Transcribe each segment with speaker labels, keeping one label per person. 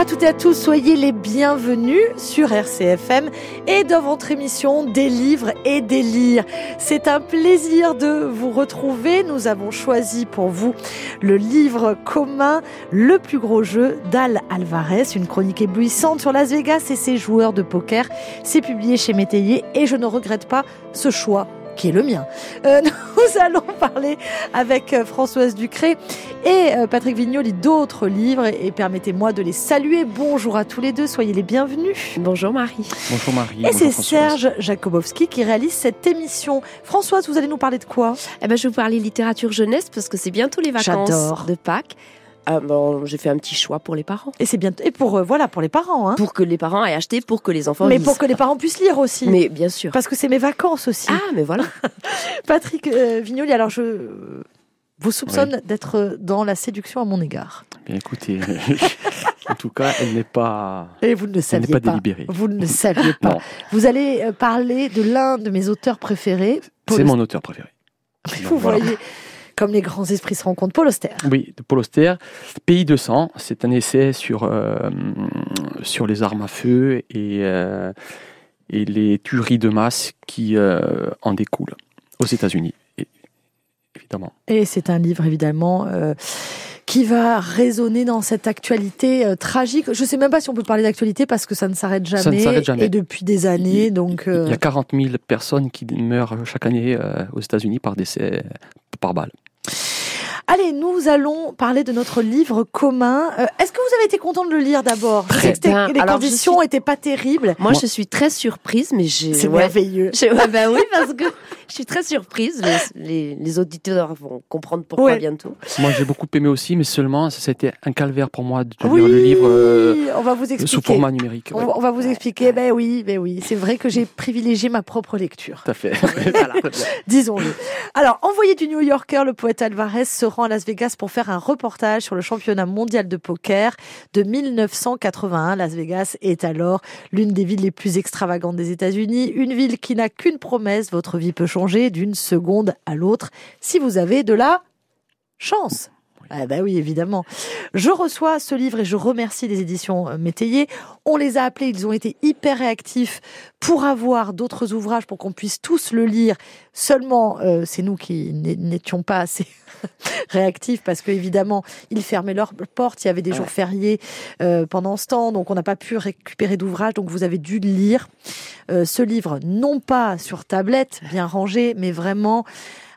Speaker 1: À toutes et à tous, soyez les bienvenus sur RCFM et dans votre émission Des livres et des lire. C'est un plaisir de vous retrouver. Nous avons choisi pour vous le livre commun Le plus gros jeu d'Al Alvarez, une chronique éblouissante sur Las Vegas et ses joueurs de poker. C'est publié chez Métayer et je ne regrette pas ce choix qui est le mien. Euh, nous allons parler avec euh, Françoise Ducré et euh, Patrick Vignoli d'autres livres et, permettez-moi de les saluer. Bonjour à tous les deux, soyez les bienvenus.
Speaker 2: Bonjour Marie.
Speaker 3: Bonjour Marie.
Speaker 1: Et c'est Serge Jakobowski qui réalise cette émission. Françoise, vous allez nous parler de quoi?
Speaker 2: Eh ben, je vais vous parler littérature jeunesse parce que c'est bientôt les vacances de Pâques. Ah, bon, j'ai fait un petit choix pour les parents.
Speaker 1: Et c'est bien et pour euh, voilà pour les parents hein.
Speaker 2: Pour que les parents aient acheté pour que les enfants
Speaker 1: Mais pour que les parents puissent lire aussi.
Speaker 2: Mais bien sûr.
Speaker 1: Parce que c'est mes vacances aussi.
Speaker 2: Ah mais voilà.
Speaker 1: Patrick euh, Vignoli, alors je vous soupçonne d'être dans la séduction à mon égard.
Speaker 3: Bien écoutez, en tout cas, elle n'est pas
Speaker 1: Et vous ne le saviez
Speaker 3: pas,
Speaker 1: pas.
Speaker 3: délibérée.
Speaker 1: Vous ne le saviez pas. Vous allez euh, parler de l'un de mes auteurs préférés.
Speaker 3: C'est mon auteur préféré.
Speaker 1: Vous voyez comme les grands esprits se rencontrent, Paul Auster.
Speaker 3: Oui, de Paul Auster. Pays de sang, c'est un essai sur, euh, sur les armes à feu et, euh, et les tueries de masse qui euh, en découlent aux États-Unis, évidemment.
Speaker 1: Et c'est un livre, évidemment qui va résonner dans cette actualité tragique. Je ne sais même pas si on peut parler d'actualité parce que ça ne s'arrête jamais,
Speaker 3: jamais.
Speaker 1: et depuis des années.
Speaker 3: Il,
Speaker 1: donc
Speaker 3: il y a 40 000 personnes qui meurent chaque année aux États-Unis par décès par balle.
Speaker 1: Allez, nous allons parler de notre livre commun. Euh, Est-ce que vous avez été content de le lire d'abord? Les
Speaker 2: Alors,
Speaker 1: conditions
Speaker 2: suis...
Speaker 1: n'étaient pas terribles.
Speaker 2: Moi, je suis très surprise, mais j'ai.
Speaker 1: C'est
Speaker 2: ouais.
Speaker 1: merveilleux.
Speaker 2: Ouais, ben oui, parce que je suis très surprise. Les, les, les auditeurs vont comprendre pourquoi
Speaker 1: Ouais.
Speaker 2: bientôt.
Speaker 3: Moi, j'ai beaucoup aimé aussi, mais seulement, ça a été un calvaire pour moi de
Speaker 1: Oui,
Speaker 3: lire le livre euh,
Speaker 1: on va vous expliquer.
Speaker 3: sous format numérique.
Speaker 1: On,
Speaker 3: ouais.
Speaker 1: on va vous expliquer. Ben oui, ben oui. C'est vrai que j'ai privilégié ma propre lecture.
Speaker 3: Tout à fait.
Speaker 1: Voilà. Disons-le. Alors, envoyé du New Yorker, le poète Alvarez se rend à Las Vegas pour faire un reportage sur le championnat mondial de poker de 1981. Las Vegas est alors l'une des villes les plus extravagantes des États-Unis, une ville qui n'a qu'une promesse, votre vie peut changer d'une seconde à l'autre si vous avez de la chance. Ah bah oui, évidemment. Je reçois ce livre et je remercie les éditions euh, Métayer. On les a appelés, ils ont été hyper réactifs pour avoir d'autres ouvrages pour qu'on puisse tous le lire. Seulement, euh, c'est nous qui n'é- n'étions pas assez réactifs parce que évidemment, ils fermaient leurs portes. Il y avait des jours fériés euh, pendant ce temps, donc on n'a pas pu récupérer d'ouvrages. Donc vous avez dû lire euh, ce livre, non pas sur tablette, bien rangé, mais vraiment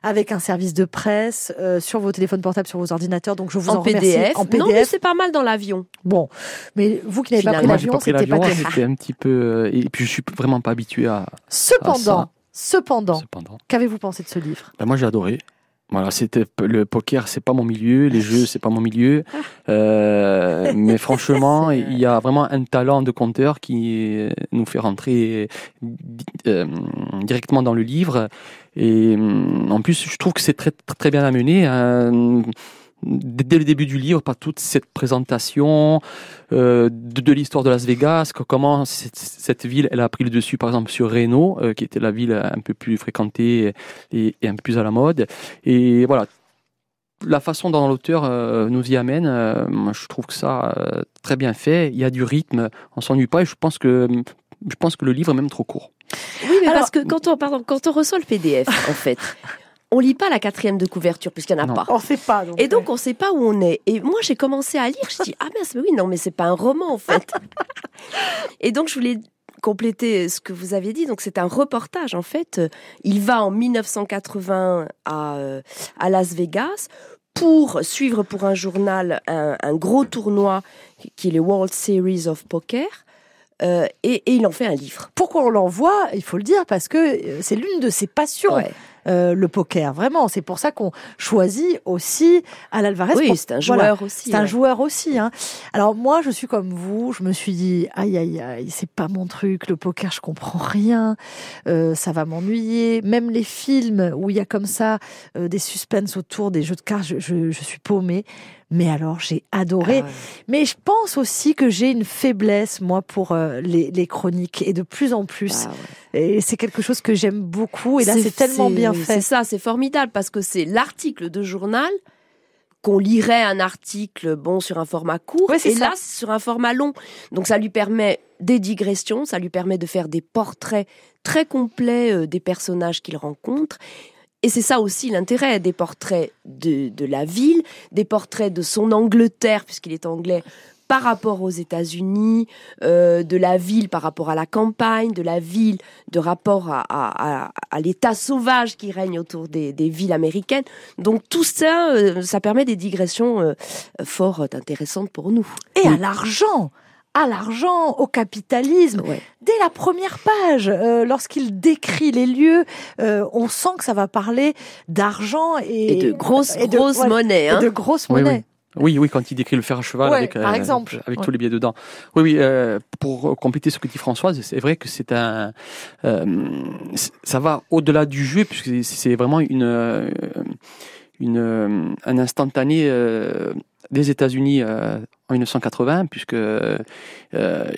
Speaker 1: avec un service de presse euh, sur vos téléphones portables, sur vos ordinateurs. Donc je vous en,
Speaker 2: en,
Speaker 1: remercie.
Speaker 2: PDF.
Speaker 1: En
Speaker 2: Non, mais
Speaker 1: PDF.
Speaker 2: c'est pas mal dans l'avion.
Speaker 1: bon, mais vous qui n'avez pas pris l'avion,
Speaker 3: pas pris
Speaker 1: c'était pas
Speaker 3: l'avion,
Speaker 1: terrible.
Speaker 3: c'était un petit peu. euh, Et puis, je suis vraiment pas habitué à.
Speaker 1: Cependant,
Speaker 3: ça.
Speaker 1: cependant,
Speaker 3: Cependant,
Speaker 1: qu'avez-vous pensé de ce livre?
Speaker 3: Ben, moi, j'ai adoré. Voilà, c'était le poker, c'est pas mon milieu, les jeux, c'est pas mon milieu. Euh, mais franchement, il y a vraiment un talent de conteur qui nous fait rentrer euh, directement dans le livre. Et euh, en plus, je trouve que c'est très, très très bien amené. hein. Dès le début du livre, par toute cette présentation euh, de, de l'histoire de Las Vegas, que- comment cette, cette ville elle a pris le dessus, par exemple sur Reno, euh, qui était la ville un peu plus fréquentée et, et un peu plus à la mode. Et voilà, la façon dont l'auteur euh, nous y amène, euh, moi, je trouve que ça euh, très bien fait. Il y a du rythme, on s'ennuie pas. Et je pense que je pense que le livre est même trop court.
Speaker 2: Oui, mais
Speaker 1: Alors-
Speaker 2: parce que quand on, pardon, quand on reçoit le PDF, en fait, on lit pas la quatrième de couverture puisqu'il n'y en a
Speaker 3: Non.
Speaker 2: pas.
Speaker 1: On sait pas. Donc,
Speaker 2: Et donc, on sait pas où on est. Et moi, j'ai commencé à lire. Je dis, ah mince, mais oui, non, mais c'est pas un roman, en fait. Et donc, je voulais compléter ce que vous aviez dit. Donc, c'est un reportage, en fait. Il va en 1980 à, à Las Vegas pour suivre pour un journal un, un gros tournoi qui est le World Series of Poker. Euh, et, et il en fait un livre.
Speaker 1: pourquoi on l'envoie? Il faut le dire parce que euh, c'est l'une de ses passions.
Speaker 2: Ouais.
Speaker 1: Euh, le poker. Vraiment, c'est pour ça qu'on choisit aussi Al Alvarez.
Speaker 2: Oui,
Speaker 1: pour-
Speaker 2: c'est un
Speaker 1: voilà.
Speaker 2: joueur aussi.
Speaker 1: C'est un joueur aussi. Hein. Alors moi, je suis comme vous. Je me suis dit, aïe aïe aïe, c'est pas mon truc. Le poker, je comprends rien. Euh, ça va m'ennuyer. Même les films où il y a comme ça euh, des suspens autour des jeux de cartes, je, je, je suis paumée. Mais alors, j'ai adoré.
Speaker 2: Ah ouais.
Speaker 1: Mais je pense aussi que j'ai une faiblesse, moi, pour euh, les, les chroniques. Et de plus en plus.
Speaker 2: Ah ouais.
Speaker 1: Et c'est quelque chose que j'aime beaucoup. Et là, c'est tellement bien
Speaker 2: c'est
Speaker 1: fait.
Speaker 2: ça, c'est formidable parce que c'est l'article de journal qu'on lirait un article bon sur un format court
Speaker 1: Ouais, c'est
Speaker 2: et
Speaker 1: ça.
Speaker 2: là c'est sur un format long. Donc ça lui permet des digressions, ça lui permet de faire des portraits très complets euh, des personnages qu'il rencontre. Et c'est ça aussi l'intérêt des portraits de, de la ville, des portraits de son Angleterre, puisqu'il est anglais, par rapport aux États-Unis, euh, de la ville par rapport à la campagne, de la ville de rapport à, à- à- à l'état sauvage qui règne autour des, des villes américaines. Donc tout ça, euh, ça permet des digressions euh, fort intéressantes pour nous.
Speaker 1: Et à l'argent à l'argent, au capitalisme.
Speaker 2: Ouais.
Speaker 1: Dès la première page, euh, lorsqu'il décrit les lieux, euh, on sent que ça va parler d'argent et,
Speaker 2: Et de grosses,
Speaker 1: et de-
Speaker 2: grosses
Speaker 1: ouais,
Speaker 2: monnaies.
Speaker 1: et
Speaker 2: Hein.
Speaker 1: de grosses
Speaker 3: Oui,
Speaker 1: monnaies.
Speaker 3: Oui, oui, quand il décrit le fer à cheval
Speaker 1: Ouais,
Speaker 3: avec,
Speaker 1: par exemple.
Speaker 3: avec
Speaker 1: Ouais.
Speaker 3: tous les billets dedans. Oui, oui, euh, pour compléter ce que dit Françoise, c'est vrai que c'est un, euh, ça va au-delà du jeu puisque c'est- vraiment une, euh, une, euh, un instantané euh, des États-Unis euh, en 1980, puisque euh,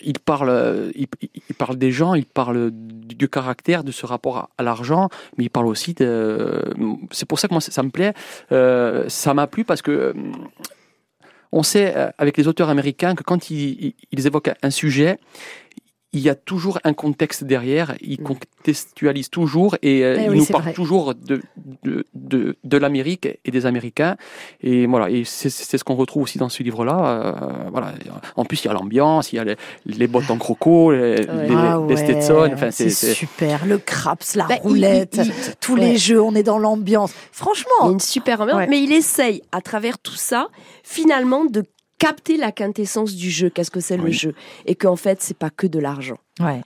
Speaker 3: il parle, il, il parle des gens, il parle du, caractère, de ce rapport à, l'argent, mais il parle aussi de. C'est pour ça que moi ça, me plaît. Euh, ça m'a plu parce que euh, on sait euh, avec les auteurs américains que quand ils- ils évoquent un sujet, il y a toujours un contexte derrière, ils
Speaker 2: Mm.
Speaker 3: contextualisent toujours et euh,
Speaker 1: Eh oui,
Speaker 3: nous
Speaker 1: vrai.
Speaker 3: toujours de, de, de, de l'Amérique et des Américains. Et voilà, et c'est c'est ce qu'on retrouve aussi dans ce livre-là. euh, voilà. En plus, il y a l'ambiance, il y a les, les bottes en croco, les, les,
Speaker 1: Ah
Speaker 3: les
Speaker 1: ouais,
Speaker 3: Stetson. Enfin,
Speaker 1: c'est super. Le craps, la
Speaker 2: Bah, il-
Speaker 1: roulette,
Speaker 2: il- il-
Speaker 1: tous
Speaker 2: ouais.
Speaker 1: les jeux, on est dans l'ambiance.
Speaker 2: Il y a
Speaker 1: Franchement,
Speaker 2: une super ambiance,
Speaker 1: Ouais.
Speaker 2: mais il essaye, à travers tout ça, finalement, de capter la quintessence du jeu. Qu'est-ce que c'est le jeu Et qu'en fait, c'est pas que de l'argent.
Speaker 1: ouais.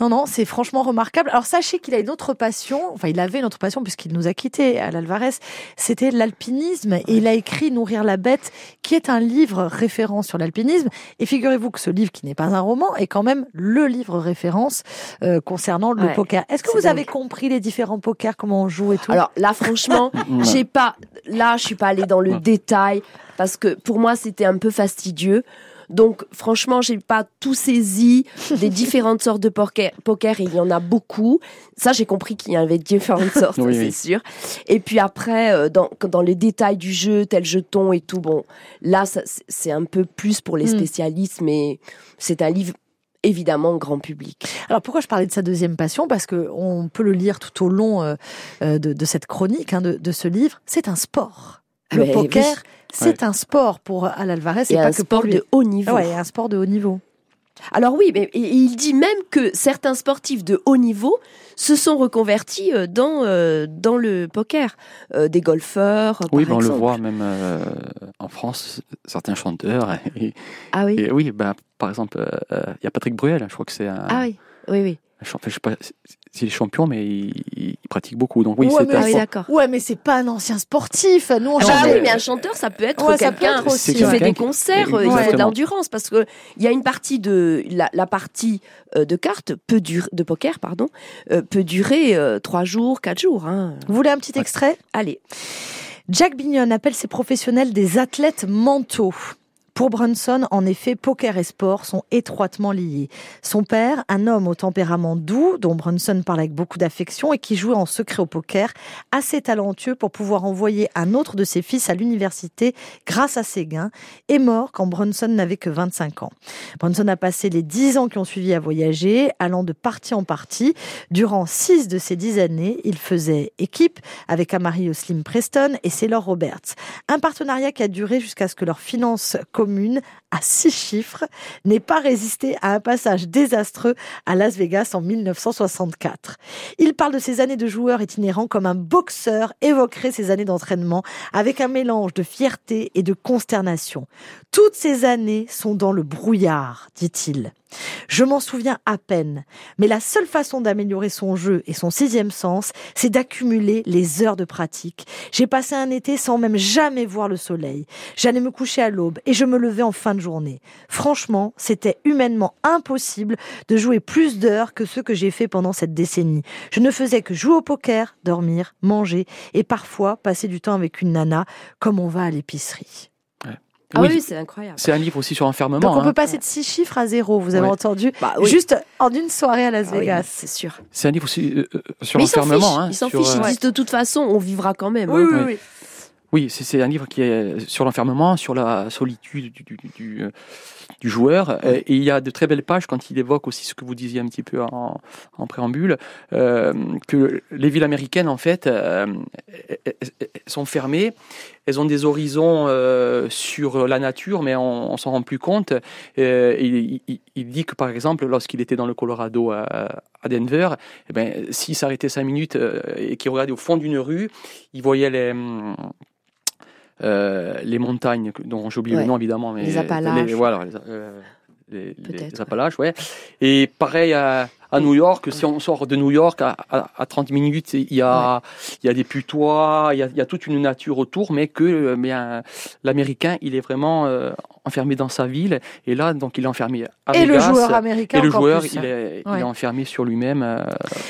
Speaker 1: Non, non, c'est franchement remarquable. Alors sachez qu'il a une autre passion, enfin il avait une autre passion puisqu'il nous a quittés à l'Alvarez, c'était l'alpinisme. Et il a écrit Nourrir la bête qui est un livre référent sur l'alpinisme. Et figurez-vous que ce livre qui n'est pas un roman est quand même le livre référence euh, concernant le
Speaker 2: Ouais,
Speaker 1: poker. Est-ce que vous avez compris les différents pokers, comment on joue et tout?
Speaker 2: Alors là, franchement, j'ai pas, là, je suis pas allée dans le détail parce que pour moi, c'était un peu fastidieux. Donc, franchement, j'ai pas tout saisi des différentes sortes de poker. Poker, et il y en a beaucoup. Ça, j'ai compris qu'il y avait différentes sortes,
Speaker 3: Oui,
Speaker 2: c'est
Speaker 3: oui.
Speaker 2: sûr. Et puis après, euh, dans, dans les détails du jeu, tel jeton et tout, bon, là, c'est- un peu plus pour les
Speaker 1: Mm.
Speaker 2: spécialistes, mais c'est un livre évidemment grand public.
Speaker 1: Alors pourquoi je parlais de sa deuxième passion? Parce que on peut le lire tout au long euh, euh, de, de cette chronique, hein, de, de ce livre. C'est un sport. Le
Speaker 2: Mais
Speaker 1: poker,
Speaker 2: oui.
Speaker 1: C'est un sport pour Al Alvarez. C'est pas
Speaker 2: un
Speaker 1: que
Speaker 2: sport
Speaker 1: pour lui.
Speaker 2: de haut niveau.
Speaker 1: Ouais, un sport de haut niveau.
Speaker 2: Alors oui, mais il dit même que certains sportifs de haut niveau se sont reconvertis euh, dans euh, dans le poker, Euh, des golfeurs.
Speaker 3: Oui,
Speaker 2: par
Speaker 3: ben, on le voit même euh, en France, certains chanteurs. Et,
Speaker 2: Ah oui.
Speaker 3: et oui, ben, par exemple, il y a Patrick Bruel, je crois que c'est un,
Speaker 2: Ah oui. Oui, oui.
Speaker 3: je sais pas s'il est champion, mais il, il pratique beaucoup. Donc oui,
Speaker 1: Ouais,
Speaker 3: c'est
Speaker 1: mais
Speaker 3: un
Speaker 2: Ah oui.
Speaker 1: Ouais, mais c'est pas un ancien sportif. Nous, on
Speaker 2: Ah oui, mais un chanteur, ça peut être
Speaker 1: Ouais, ça peut
Speaker 2: quelqu'un
Speaker 1: être aussi,
Speaker 2: qui fait des concerts, euh, il fait de l'endurance, parce que il y a une partie de la, la partie euh, de cartes peut durer, de poker, pardon, euh, peut durer trois jours, quatre jours. Hein.
Speaker 1: Vous voulez un petit extrait?
Speaker 2: Allez.
Speaker 1: Jack Bignon appelle ses professionnels des athlètes mentaux. Pour Brunson, en effet, poker et sport sont étroitement liés. Son père, un homme au tempérament doux, dont Brunson parle avec beaucoup d'affection et qui jouait en secret au poker, assez talentueux pour pouvoir envoyer un autre de ses fils à l'université grâce à ses gains, est mort quand Brunson n'avait que 25 ans. Brunson a passé les 10 ans qui ont suivi à voyager, allant de partie en partie. Durant 6 de ces 10 années, il faisait équipe avec Amari Slim Preston et Saylor Roberts. Un partenariat qui a duré jusqu'à ce que leur finance à six chiffres, n'ait pas résisté à un passage désastreux à Las Vegas en 1964. Il parle de ses années de joueur itinérant comme un boxeur évoquerait ses années d'entraînement avec un mélange de fierté et de consternation. Toutes ces années sont dans le brouillard, dit-il. Je m'en souviens à peine, mais la seule façon d'améliorer son jeu et son sixième sens, c'est d'accumuler les heures de pratique. J'ai passé un été sans même jamais voir le soleil. J'allais me coucher à l'aube et je me levais en fin de journée. Franchement, c'était humainement impossible de jouer plus d'heures que ce que j'ai fait pendant cette décennie. Je ne faisais que jouer au poker, dormir, manger et parfois passer du temps avec une nana comme on va à l'épicerie.
Speaker 2: Ah
Speaker 3: Oui.
Speaker 2: oui, c'est incroyable.
Speaker 3: C'est un livre aussi sur l'enfermement.
Speaker 1: Donc on
Speaker 3: hein.
Speaker 1: peut passer de six chiffres à zéro, vous avez
Speaker 3: Ouais.
Speaker 1: entendu
Speaker 2: Bah oui.
Speaker 1: Juste en une soirée à Las
Speaker 2: Ah oui,
Speaker 1: Vegas.
Speaker 2: c'est sûr.
Speaker 3: C'est un livre aussi euh, euh, sur
Speaker 2: Mais ils s'en fichent.
Speaker 3: hein,
Speaker 2: ils s'en
Speaker 3: sur,
Speaker 2: fichent. Ils
Speaker 3: euh,
Speaker 2: disent de toute façon, on vivra quand même.
Speaker 1: Oui,
Speaker 2: hein.
Speaker 1: oui. Oui.
Speaker 3: C'est un livre qui est sur l'enfermement, sur la solitude du, du, du, du joueur. Euh, Et il y a de très belles pages quand il évoque aussi ce que vous disiez un petit peu en, en préambule, euh, que les villes américaines, en fait, euh, elles- elles sont fermées. Elles ont des horizons euh, sur la nature, mais on, on s'en rend plus compte. Il, il- il dit que, par exemple, lorsqu'il était dans le Colorado à, à Denver, eh ben, s'il s'arrêtait cinq minutes et qu'il regardait au fond d'une rue, il voyait les, les montagnes, dont j'ai oublié
Speaker 2: Ouais.
Speaker 3: le nom évidemment. Mais
Speaker 2: Les Appalaches.
Speaker 3: les- voilà, les, euh, les- les Appalaches, ouais. Et pareil à, à New York, si on sort de New York à, à, à 30 minutes, il y a, il y a des putois, il y a, il y a toute une nature autour, mais que euh, mais, euh, l'Américain, il est vraiment euh, enfermé dans sa ville. Et là, donc, il est enfermé à
Speaker 1: Et le joueur américain
Speaker 3: Et le joueur,
Speaker 1: plus.
Speaker 3: il est, il est enfermé sur lui-même euh,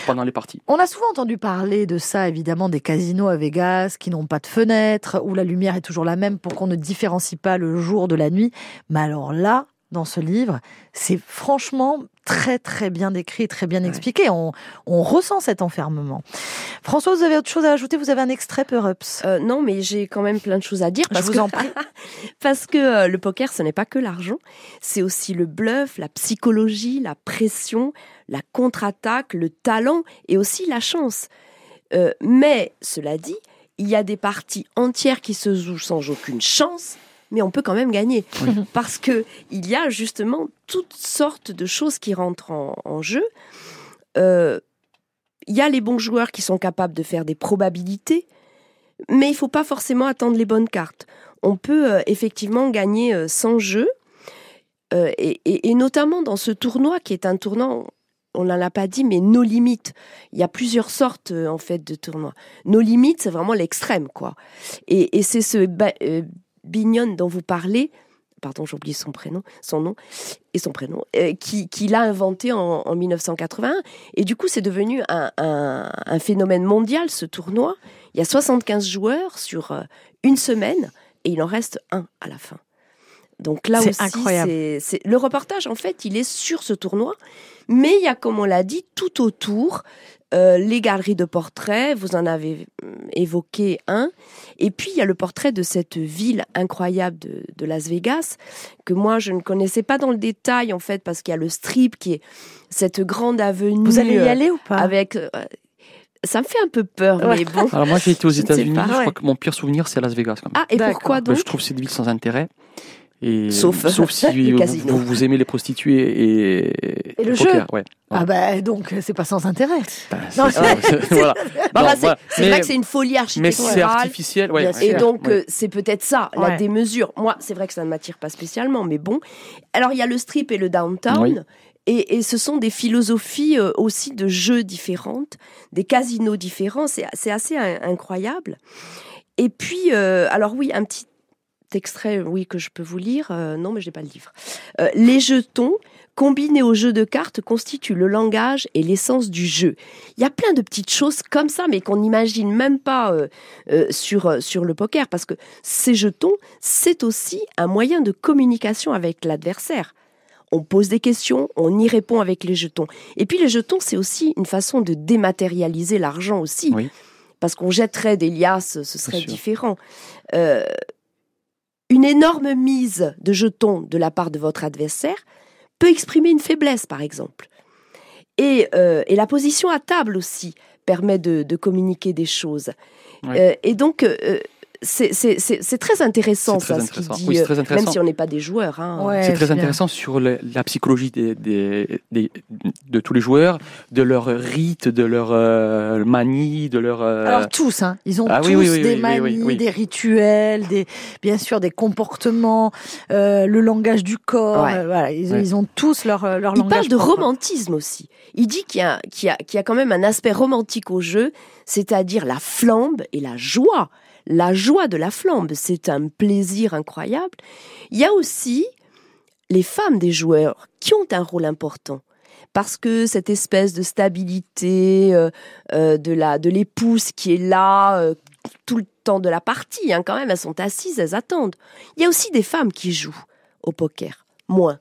Speaker 3: pendant les parties.
Speaker 1: On a souvent entendu parler de ça, évidemment, des casinos à Vegas qui n'ont pas de fenêtres, où la lumière est toujours la même pour qu'on ne différencie pas le jour de la nuit. Mais alors là, dans ce livre, c'est franchement très très bien décrit, très bien expliqué. On, on ressent cet enfermement. François, vous avez autre chose à ajouter? Vous avez un extrait Peur Ups
Speaker 2: Euh, non, mais j'ai quand même plein de choses à dire.
Speaker 1: Je
Speaker 2: Parce
Speaker 1: vous
Speaker 2: que,
Speaker 1: en prie.
Speaker 2: parce que euh, le poker, ce n'est pas que l'argent, c'est aussi le bluff, la psychologie, la pression, la contre-attaque, le talent et aussi la chance. Euh, mais cela dit, il y a des parties entières qui se jouent sans aucune chance, mais on peut quand même gagner parce que il y a justement toutes sortes de choses qui rentrent en, en jeu. Euh, il y a les bons joueurs qui sont capables de faire des probabilités, mais il faut pas forcément attendre les bonnes cartes. On peut euh, effectivement gagner euh, sans jeu, et, et- et notamment dans ce tournoi qui est un tournoi, on n'en a pas dit, mais nos limites. Il y a plusieurs sortes euh, en fait de tournois. Nos limites, c'est vraiment l'extrême, quoi. Et, et c'est ce ba- euh, Bignon dont vous parlez. Pardon, j'ai oublié son prénom, son nom et son prénom, euh, qui, qui l'a inventé en, en 1981. Et du coup, c'est devenu un, un- un phénomène mondial, ce tournoi. Il y a 75 joueurs sur euh, une semaine et il en reste un à la fin. Donc là
Speaker 1: C'est
Speaker 2: aussi, c'est- le reportage, en fait, il est sur ce tournoi. Mais il y a, comme on l'a dit, tout autour, euh, les galeries de portraits, vous en avez euh, évoqué un. Et puis, il y a le portrait de cette ville incroyable de, de Las Vegas, que moi, je ne connaissais pas dans le détail, en fait, parce qu'il y a le strip qui est cette grande avenue.
Speaker 1: Vous allez y
Speaker 2: euh,
Speaker 1: aller ou pas?
Speaker 2: avec, euh, ça me fait un peu peur,
Speaker 1: Ouais.
Speaker 2: mais bon.
Speaker 3: Alors moi, j'ai été aux États-Unis. Je
Speaker 1: Ouais.
Speaker 3: crois que mon pire souvenir, c'est Las Vegas. Quand même.
Speaker 2: Ah, et pourquoi
Speaker 3: Bah,
Speaker 2: donc?
Speaker 3: Je trouve une ville sans intérêt. Et,
Speaker 2: Sauf-
Speaker 3: sauf si vous, vous- vous aimez les prostituées et,
Speaker 1: Et le
Speaker 3: poker,
Speaker 1: jeu.
Speaker 3: ouais.
Speaker 1: Ah bah donc c'est pas sans intérêt.
Speaker 3: Bah,
Speaker 1: Non,
Speaker 3: c'est- voilà.
Speaker 2: Bah, bah,
Speaker 3: voilà. Mais-
Speaker 2: vrai que c'est une folie
Speaker 3: Mais c'est
Speaker 2: architecturale.
Speaker 3: artificiel, ouais.
Speaker 2: Et donc,
Speaker 3: Ouais.
Speaker 2: euh, c'est peut-être ça,
Speaker 1: Ouais.
Speaker 2: la démesure. Moi, c'est vrai que ça ne m'attire pas spécialement, mais bon. Alors, il y a le strip et le downtown.
Speaker 3: Oui.
Speaker 2: Et, et ce sont des philosophies euh, aussi de jeux différentes, des casinos différents. C'est c'est assez in- incroyable. Et puis, euh, alors oui, un petit extrait, oui, que je peux vous lire. Euh, non, mais je n'ai pas le livre. Euh, les jetons combinés aux jeux de cartes constituent le langage et l'essence du jeu. Il y a plein de petites choses comme ça, mais qu'on n'imagine même pas euh, euh, sur, euh, sur le poker, parce que ces jetons, c'est aussi un moyen de communication avec l'adversaire. On pose des questions, on y répond avec les jetons. Et puis les jetons, c'est aussi une façon de dématérialiser l'argent aussi.
Speaker 3: Oui.
Speaker 2: Parce qu'on jetterait des liasses, ce serait différent. Une énorme mise de jetons de la part de votre adversaire peut exprimer une faiblesse, par exemple. Et, euh, et la position à table aussi permet de, de communiquer des choses. Euh, et donc, euh, c'est c'est- c'est- c'est très intéressant,
Speaker 3: C'est très
Speaker 2: ça, ce qu'il
Speaker 3: intéressant.
Speaker 2: dit,
Speaker 3: Oui, c'est
Speaker 2: euh,
Speaker 3: très
Speaker 2: même
Speaker 3: intéressant.
Speaker 2: si on n'est pas des joueurs. hein.
Speaker 1: Ouais,
Speaker 3: C'est très
Speaker 1: bien.
Speaker 3: intéressant sur le- la psychologie des, des- des- de tous les joueurs, de leur rite, de leur euh, manie, de leur. euh,
Speaker 1: Alors tous, hein, ils ont
Speaker 3: Ah
Speaker 1: tous
Speaker 3: oui, oui, oui,
Speaker 1: des
Speaker 3: oui,
Speaker 1: manies,
Speaker 3: oui, oui.
Speaker 1: des rituels, des bien sûr des comportements, euh, le langage du corps.
Speaker 2: Ouais.
Speaker 1: euh, voilà, ils,
Speaker 3: Ouais.
Speaker 1: ils ont tous leur euh, leur
Speaker 2: Il
Speaker 1: langage.
Speaker 2: parle de
Speaker 1: propre.
Speaker 2: romantisme aussi. Il dit qu'il y, a- qu'il y a- qu'il y a quand même un aspect romantique au jeu, c'est-à-dire la flambe et la joie. La joie de la flambe, c'est un plaisir incroyable. Il y a aussi les femmes des joueurs qui ont un rôle important. Parce que cette espèce de stabilité euh, euh, de la de l'épouse qui est là euh, tout le temps de la partie, hein, quand même, elles sont assises, elles attendent. Il y a aussi des femmes qui jouent au poker, moins.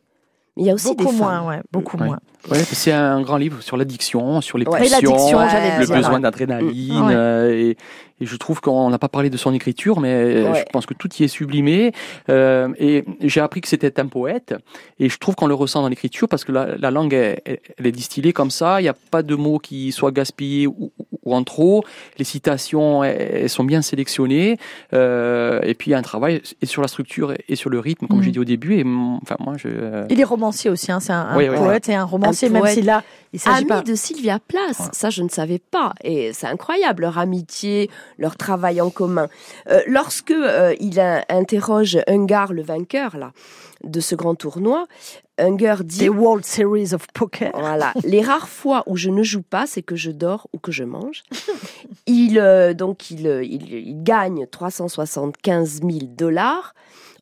Speaker 2: Mais il y a aussi
Speaker 1: Beaucoup
Speaker 2: des
Speaker 1: moins,
Speaker 2: femmes.
Speaker 1: ouais, beaucoup moins.
Speaker 3: Ouais, c'est un grand livre sur l'addiction, sur les
Speaker 2: Ouais.
Speaker 3: Le
Speaker 1: dire.
Speaker 3: besoin d'adrénaline.
Speaker 1: Ouais.
Speaker 3: euh, et, et je trouve qu'on n'a pas parlé de son écriture, mais
Speaker 2: Ouais.
Speaker 3: je pense que tout y est sublimé. Euh, et j'ai appris que c'était un poète. Et je trouve qu'on le ressent dans l'écriture parce que la, la langue, elle, elle est distillée comme ça. Il n'y a pas de mots qui soient gaspillés ou, en trop. Les citations, elles, elles sont bien sélectionnées. Euh, et puis il y a un travail et sur la structure et sur le rythme, comme
Speaker 1: Mhm.
Speaker 3: j'ai dit au début. Et mon- enfin, moi, je.
Speaker 1: Il est romancier aussi, hein, c'est un, un
Speaker 3: Oui, oui,
Speaker 1: poète et un romancier, Même si là, il s'agit pas.
Speaker 2: de Sylvia
Speaker 3: Ouais.
Speaker 2: ça je ne savais pas. Et c'est incroyable, leur amitié, leur travail en commun. Euh, lorsque euh, il a- interroge Ungar, le vainqueur là, de ce grand tournoi, Unger dit...
Speaker 1: Des World Series of Poker.
Speaker 2: Voilà. Les rares fois où je ne joue pas, c'est que je dors ou que je mange. Il, euh, donc, il, euh, il, il gagne 375 000 dollars.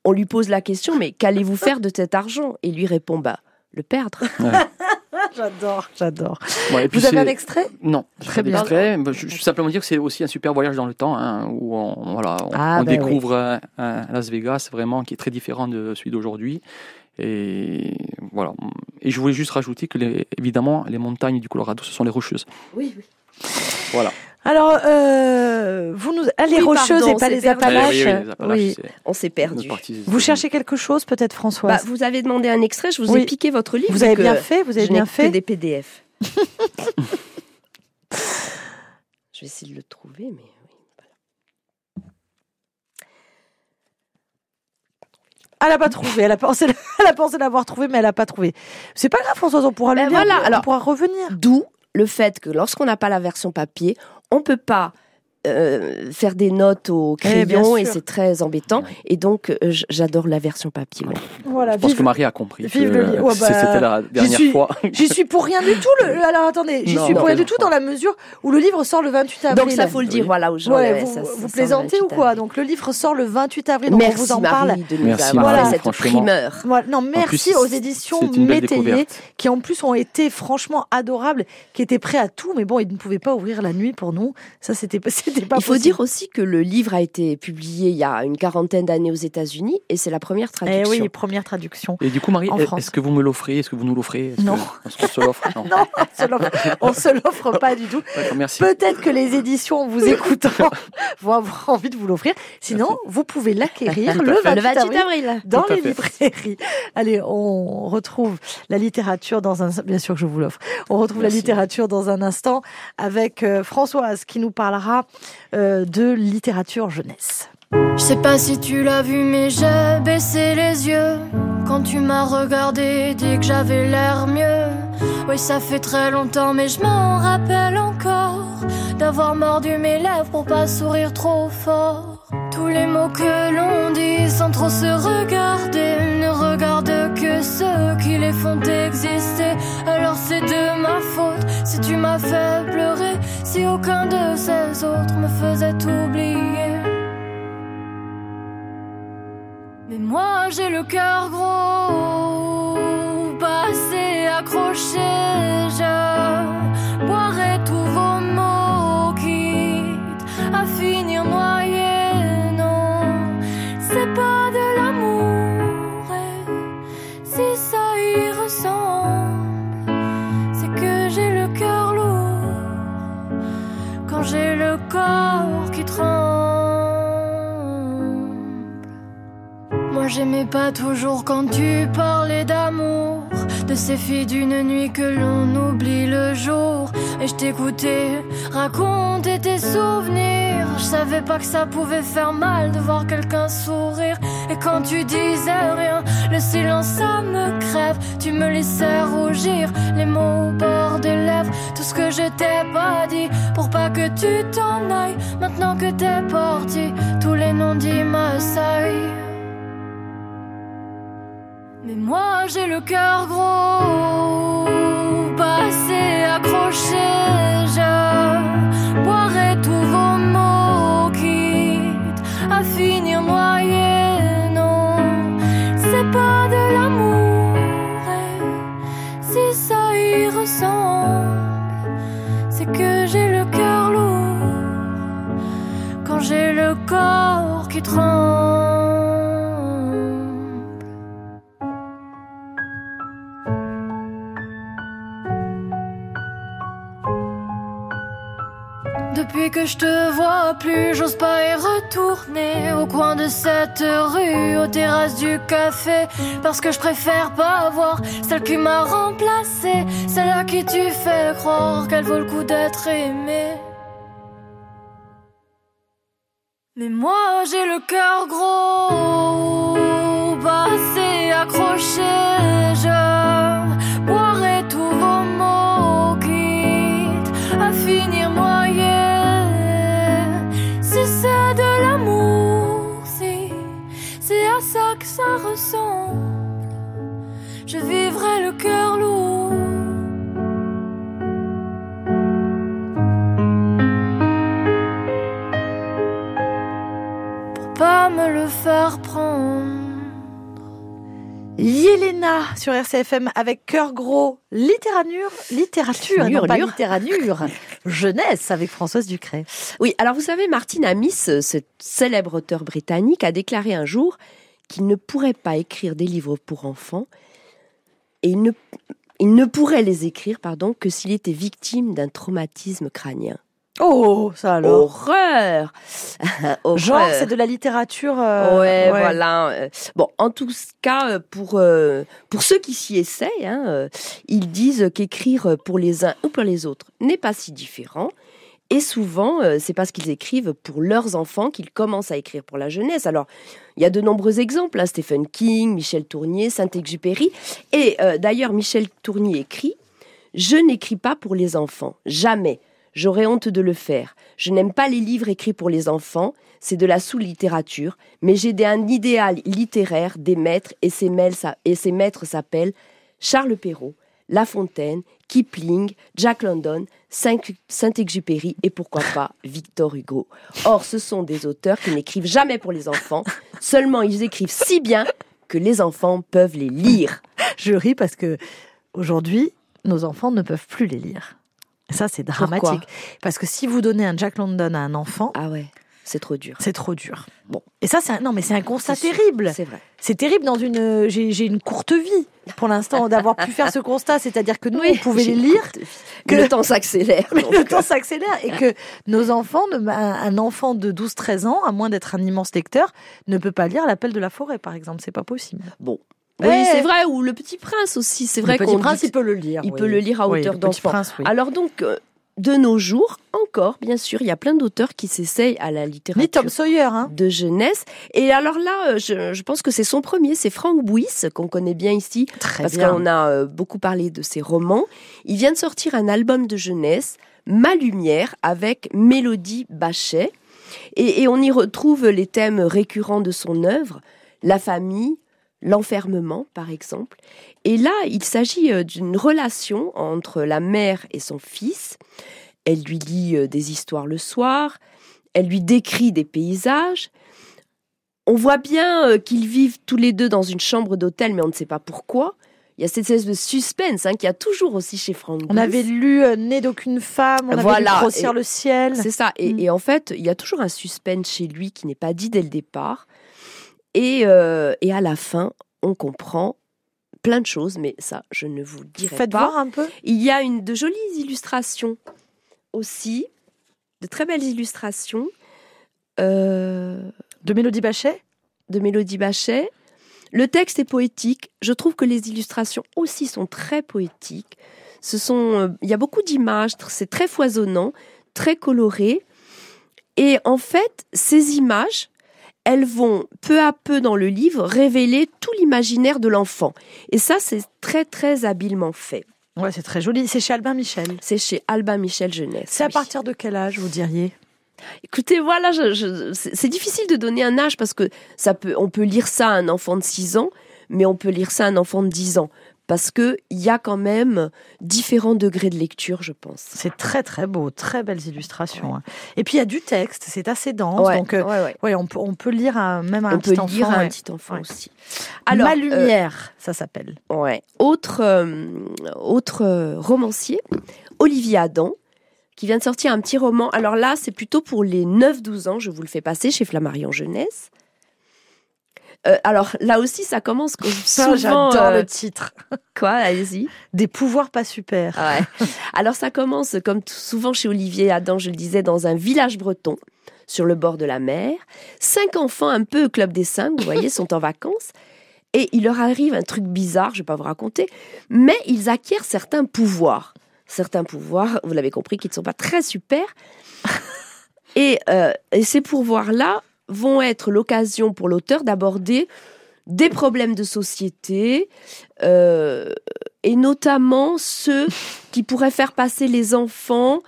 Speaker 2: On lui pose la question, mais qu'allez-vous faire de cet argent? Et lui répond, bah, le perdre.
Speaker 1: J'adore, j'adore. Vous avez un extrait?
Speaker 3: Non,
Speaker 1: Très bien.
Speaker 3: bien. Je, je- simplement dire que c'est aussi un super voyage dans le temps, hein, où on, voilà, on,
Speaker 1: Ah,
Speaker 3: on
Speaker 1: ben
Speaker 3: découvre un, un Las Vegas vraiment qui est très différent de celui d'aujourd'hui. Et voilà. Et je voulais juste rajouter que, les, évidemment, les montagnes du Colorado, ce sont les rocheuses.
Speaker 2: Oui, oui.
Speaker 3: Voilà.
Speaker 1: Alors, euh, vous nous... ah, les
Speaker 2: Oui,
Speaker 1: rocheuses
Speaker 2: pardon,
Speaker 1: et pas les. Appalaches.
Speaker 3: Eh oui, oui, les Appalaches,
Speaker 1: Oui.
Speaker 3: c'est
Speaker 2: On s'est perdu.
Speaker 1: Vous cherchez quelque chose, peut-être,
Speaker 2: Bah,
Speaker 1: Françoise
Speaker 2: vous avez demandé un extrait, je vous
Speaker 1: Oui.
Speaker 2: ai piqué votre livre.
Speaker 1: Vous avez bien fait, vous avez
Speaker 2: je
Speaker 1: bien
Speaker 2: que
Speaker 1: fait.
Speaker 2: des PDF. je vais essayer de le trouver, mais oui.
Speaker 1: Elle n'a pas trouvé. Elle a pensé, elle a pensé l'avoir trouvé, mais elle n'a pas trouvé. C'est pas grave, Françoise, on pourra le
Speaker 2: Ben
Speaker 1: lire,
Speaker 2: voilà,
Speaker 1: on
Speaker 2: alors-
Speaker 1: pourra revenir.
Speaker 2: D'où le fait que lorsqu'on n'a pas la version papier, on peut pas euh, faire des notes au
Speaker 1: Eh,
Speaker 2: crayon et c'est très embêtant.
Speaker 3: Ouais.
Speaker 2: Et donc, euh, j'adore la version papier.
Speaker 1: Voilà,
Speaker 3: Je pense
Speaker 1: vive-
Speaker 3: que Marie a compris.
Speaker 1: vive
Speaker 3: que
Speaker 1: le livre. Ouais,
Speaker 3: c'est-
Speaker 1: bah,
Speaker 3: C'était la dernière
Speaker 1: suis-
Speaker 3: fois.
Speaker 1: J'y suis pour rien du tout. Le... le- Alors attendez, j'y
Speaker 3: Non,
Speaker 1: suis pour rien du tout dans la mesure où le livre sort le 28 avril.
Speaker 2: Donc, ça, faut le dire,
Speaker 3: Oui.
Speaker 2: voilà, aux gens.
Speaker 1: Ouais, vous,
Speaker 2: ça- ça
Speaker 1: vous
Speaker 2: sort le
Speaker 1: plaisantez ou
Speaker 2: 28
Speaker 1: quoi
Speaker 2: avril.
Speaker 1: Donc le livre sort le 28 avril, donc
Speaker 2: Merci
Speaker 1: on vous en
Speaker 2: Marie
Speaker 1: parle.
Speaker 2: de nous
Speaker 3: Merci,
Speaker 2: avoir
Speaker 1: Marie,
Speaker 2: fait cette primeur.
Speaker 1: Voilà. Non, merci
Speaker 3: plus,
Speaker 1: aux éditions Métayer qui en plus ont été franchement adorables, qui étaient prêts à tout, mais bon, ils ne pouvaient pas ouvrir la nuit pour nous. Ça, c'était pas,
Speaker 2: Il faut
Speaker 1: possible.
Speaker 2: dire aussi que le livre a été publié il y a une quarantaine d'années aux États-Unis et c'est la première
Speaker 1: Eh
Speaker 2: traduction.
Speaker 1: oui, première traduction.
Speaker 3: Et du coup, Marie,
Speaker 1: En
Speaker 3: est-
Speaker 1: France.
Speaker 3: est-ce que vous me l'offrez? Est-ce que vous nous l'offrez?
Speaker 1: Non.
Speaker 3: que- Est-ce qu'on se l'offre? Non.
Speaker 1: Non, on se l'offre- on se l'offre pas du tout.
Speaker 3: Merci.
Speaker 1: Peut-être que les éditions, en vous écoutant, vont avoir envie de vous l'offrir. Sinon, vous pouvez l'acquérir le
Speaker 3: fait.
Speaker 1: 28,
Speaker 2: le 28
Speaker 1: avril.
Speaker 2: avril.
Speaker 1: dans les
Speaker 3: fait.
Speaker 1: librairies. Allez, on retrouve la littérature dans un bien sûr que je vous l'offre. On retrouve la littérature dans un instant avec euh, Françoise qui nous parlera euh, de littérature jeunesse.
Speaker 4: Je sais pas si tu l'as vu, mais j'ai baissé les yeux quand tu m'as regardé, dit que j'avais l'air mieux. Oui, ça fait très longtemps, mais je m'en rappelle encore d'avoir mordu mes lèvres pour pas sourire trop fort. Tous les mots que l'on dit sans trop se regarder ne regardent que ceux qui les font exister. Alors c'est de ma faute si tu m'as fait pleurer, si aucun de ces autres me faisait oublier. Mais moi j'ai le cœur gros, pas assez accroché. J'aimais pas toujours quand tu parlais d'amour, de ces filles d'une nuit que l'on oublie le jour. Et je t'écoutais raconter tes souvenirs. Je savais pas que ça pouvait faire mal de voir quelqu'un sourire. Et quand tu disais rien, le silence ça me crève. Tu me laissais rougir, les mots au bord des lèvres. Tout ce que je t'ai pas dit pour pas que tu t'en ailles. Maintenant que t'es parti, tous les noms dits m'assaillent. Mais moi j'ai le cœur gros, pas assez accroché. Je boirai tous vos mots, quitte à finir noyé. Non, c'est pas de l'amour. Et si ça y ressemble, c'est que j'ai le cœur lourd quand j'ai le corps qui tremble. Que je te vois plus, j'ose pas y retourner au coin de cette rue, aux terrasses du café, parce que je préfère pas voir celle qui m'a remplacée, celle à qui tu fais croire qu'elle vaut le coup d'être aimée. Mais moi j'ai le cœur gros, pas assez accroché, je vivrai le cœur lourd. Pour pas me le faire prendre.
Speaker 1: Yelena sur RCFM avec cœur gros, littérature, littérature, non pas littérature, jeunesse avec Françoise Ducré.
Speaker 2: Oui, alors vous savez, Martin Amis, ce célèbre auteur britannique, a déclaré un jour qu'il ne pourrait pas écrire des livres pour enfants et il ne, il ne pourrait les écrire pardon, que s'il était victime d'un traumatisme crânien.
Speaker 1: Oh, ça alors.
Speaker 2: Horreur
Speaker 1: Genre,
Speaker 2: Horreur.
Speaker 1: c'est de la littérature. euh,
Speaker 2: ouais, voilà. euh, Bon, en tout cas, euh, pour euh, pour ceux qui s'y essayent, hein, ils disent qu'écrire pour les uns ou pour les autres n'est pas si différent. Et souvent, euh, c'est parce qu'ils écrivent pour leurs enfants qu'ils commencent à écrire pour la jeunesse. Alors, il y a de nombreux exemples, hein, Stephen King, Michel Tournier, Saint-Exupéry. Et euh, d'ailleurs, Michel Tournier écrit Je n'écris pas pour les enfants, jamais. J'aurais honte de le faire. Je n'aime pas les livres écrits pour les enfants, c'est de la sous-littérature, mais j'ai un idéal littéraire des maîtres et ces maîtres s'appellent Charles Perrault, La Fontaine, Kipling, Jack London, Saint- Saint-Exupéry et pourquoi pas Victor Hugo. Or, ce sont des auteurs qui n'écrivent jamais pour les enfants, seulement ils écrivent si bien que les enfants peuvent les lire.
Speaker 1: Je ris parce que aujourd'hui, nos enfants ne peuvent plus les lire. Ça, c'est dramatique.
Speaker 2: Pourquoi
Speaker 1: parce que si vous donnez un Jack London à un enfant,
Speaker 2: Ah ouais, c'est trop dur.
Speaker 1: c'est trop dur. Bon. Et ça, c'est un... non, mais c'est un constat terrible.
Speaker 2: C'est vrai.
Speaker 1: C'est terrible dans une. J'ai j'ai une courte vie pour l'instant d'avoir pu faire ce constat, c'est-à-dire que nous, on pouvait les lire, que-
Speaker 2: Le temps s'accélère.
Speaker 1: le temps s'accélère et que nos enfants, un enfant de 12-13 ans, à moins d'être un immense lecteur, ne peut pas lire L'appel de la forêt, par exemple. C'est pas possible.
Speaker 2: Bon.
Speaker 1: Ouais.
Speaker 2: Oui, c'est vrai. Ou Le Petit Prince aussi. C'est vrai
Speaker 1: le Petit
Speaker 2: qu'on
Speaker 1: Prince,
Speaker 2: dit-
Speaker 1: il peut le lire.
Speaker 2: il
Speaker 1: oui.
Speaker 2: peut le lire à
Speaker 1: Oui,
Speaker 2: hauteur
Speaker 1: le Petit
Speaker 2: d'enfant.
Speaker 1: Prince, oui.
Speaker 2: Alors donc, euh, de nos jours, encore, bien sûr, il y a plein d'auteurs qui s'essayent à la
Speaker 1: Ni
Speaker 2: littérature
Speaker 1: Tom Sawyer, hein.
Speaker 2: de jeunesse. Et alors là, euh, je, je pense que c'est son premier, c'est Franck Bouys, qu'on connaît bien ici,
Speaker 1: Très
Speaker 2: parce qu'on a euh, beaucoup parlé de ses romans. Il vient de sortir un album de jeunesse, Ma Lumière, avec Mélodie Bachet. Et, et on y retrouve les thèmes récurrents de son œuvre, la famille, l'enfermement, par exemple. Et là, il s'agit euh, d'une relation entre la mère et son fils. Elle lui lit euh, des histoires le soir, elle lui décrit des paysages. On voit bien euh, qu'ils vivent tous les deux dans une chambre d'hôtel, mais on ne sait pas pourquoi. Il y a cette espèce de suspense hein, qu'il y a toujours aussi chez Franck.
Speaker 1: On avait lu euh, Né d'aucune femme, on avait lu Grossir le ciel.
Speaker 2: C'est ça. Et,
Speaker 1: Mm.
Speaker 2: et en fait, il y a toujours un suspense chez lui qui n'est pas dit dès le départ. Et, euh, et à la fin, on comprend plein de choses, mais ça, je ne vous le dirai
Speaker 1: Faites
Speaker 2: pas.
Speaker 1: voir un peu.
Speaker 2: Il y a une, de jolies illustrations aussi, de très belles illustrations euh,
Speaker 1: De Mélodie Bachet?
Speaker 2: de Mélodie Bachet. Le texte est poétique. Je trouve que les illustrations aussi sont très poétiques. Ce sont, euh, il y a beaucoup d'images, c'est très foisonnant, très coloré. Et en fait, ces images, elles vont peu à peu dans le livre révéler tout l'imaginaire de l'enfant. Et ça, c'est très très habilement fait.
Speaker 1: Ouais, c'est très joli. C'est chez Albin Michel.
Speaker 2: C'est chez Albin Michel Jeunesse.
Speaker 1: C'est à
Speaker 2: oui.
Speaker 1: partir de quel âge, vous diriez?
Speaker 2: Écoutez, voilà, je- je- c'est c'est difficile de donner un âge parce que ça peut, on peut lire ça à un enfant de 6 ans, mais on peut lire ça à un enfant de 10 ans. Parce qu'il y a quand même différents degrés de lecture, je pense.
Speaker 1: C'est très très beau, très belles illustrations. hein. Et puis il y a du texte, c'est assez dense. donc euh,
Speaker 2: ouais,
Speaker 1: on, peut, on peut lire à, même à un
Speaker 2: peut
Speaker 1: petit
Speaker 2: lire
Speaker 1: enfant.
Speaker 2: à un petit enfant aussi.
Speaker 1: Ma
Speaker 2: euh,
Speaker 1: lumière, ça s'appelle.
Speaker 2: Ouais. Autre, euh, autre romancier, Olivier Adam, qui vient de sortir un petit roman. Alors là, c'est plutôt pour les 9-12 ans, je vous le fais passer chez Flammarion Jeunesse. Euh, alors là aussi, ça commence comme
Speaker 1: Ça,
Speaker 2: souvent.
Speaker 1: j'adore
Speaker 2: euh,
Speaker 1: le titre.
Speaker 2: Quoi Allez-y.
Speaker 1: Des pouvoirs pas super.
Speaker 2: Ah ouais. Alors ça commence comme souvent chez Olivier Adam, je le disais, dans un village breton sur le bord de la mer. Cinq enfants, un peu club des cinq, vous voyez, sont en vacances. Et il leur arrive un truc bizarre, je ne vais pas vous raconter, mais ils acquièrent certains pouvoirs. Certains pouvoirs, vous l'avez compris, qui ne sont pas très super. Et, euh, et ces pouvoirs-là vont être l'occasion pour l'auteur d'aborder des problèmes de société, euh, et notamment ceux qui pourraient faire passer les enfants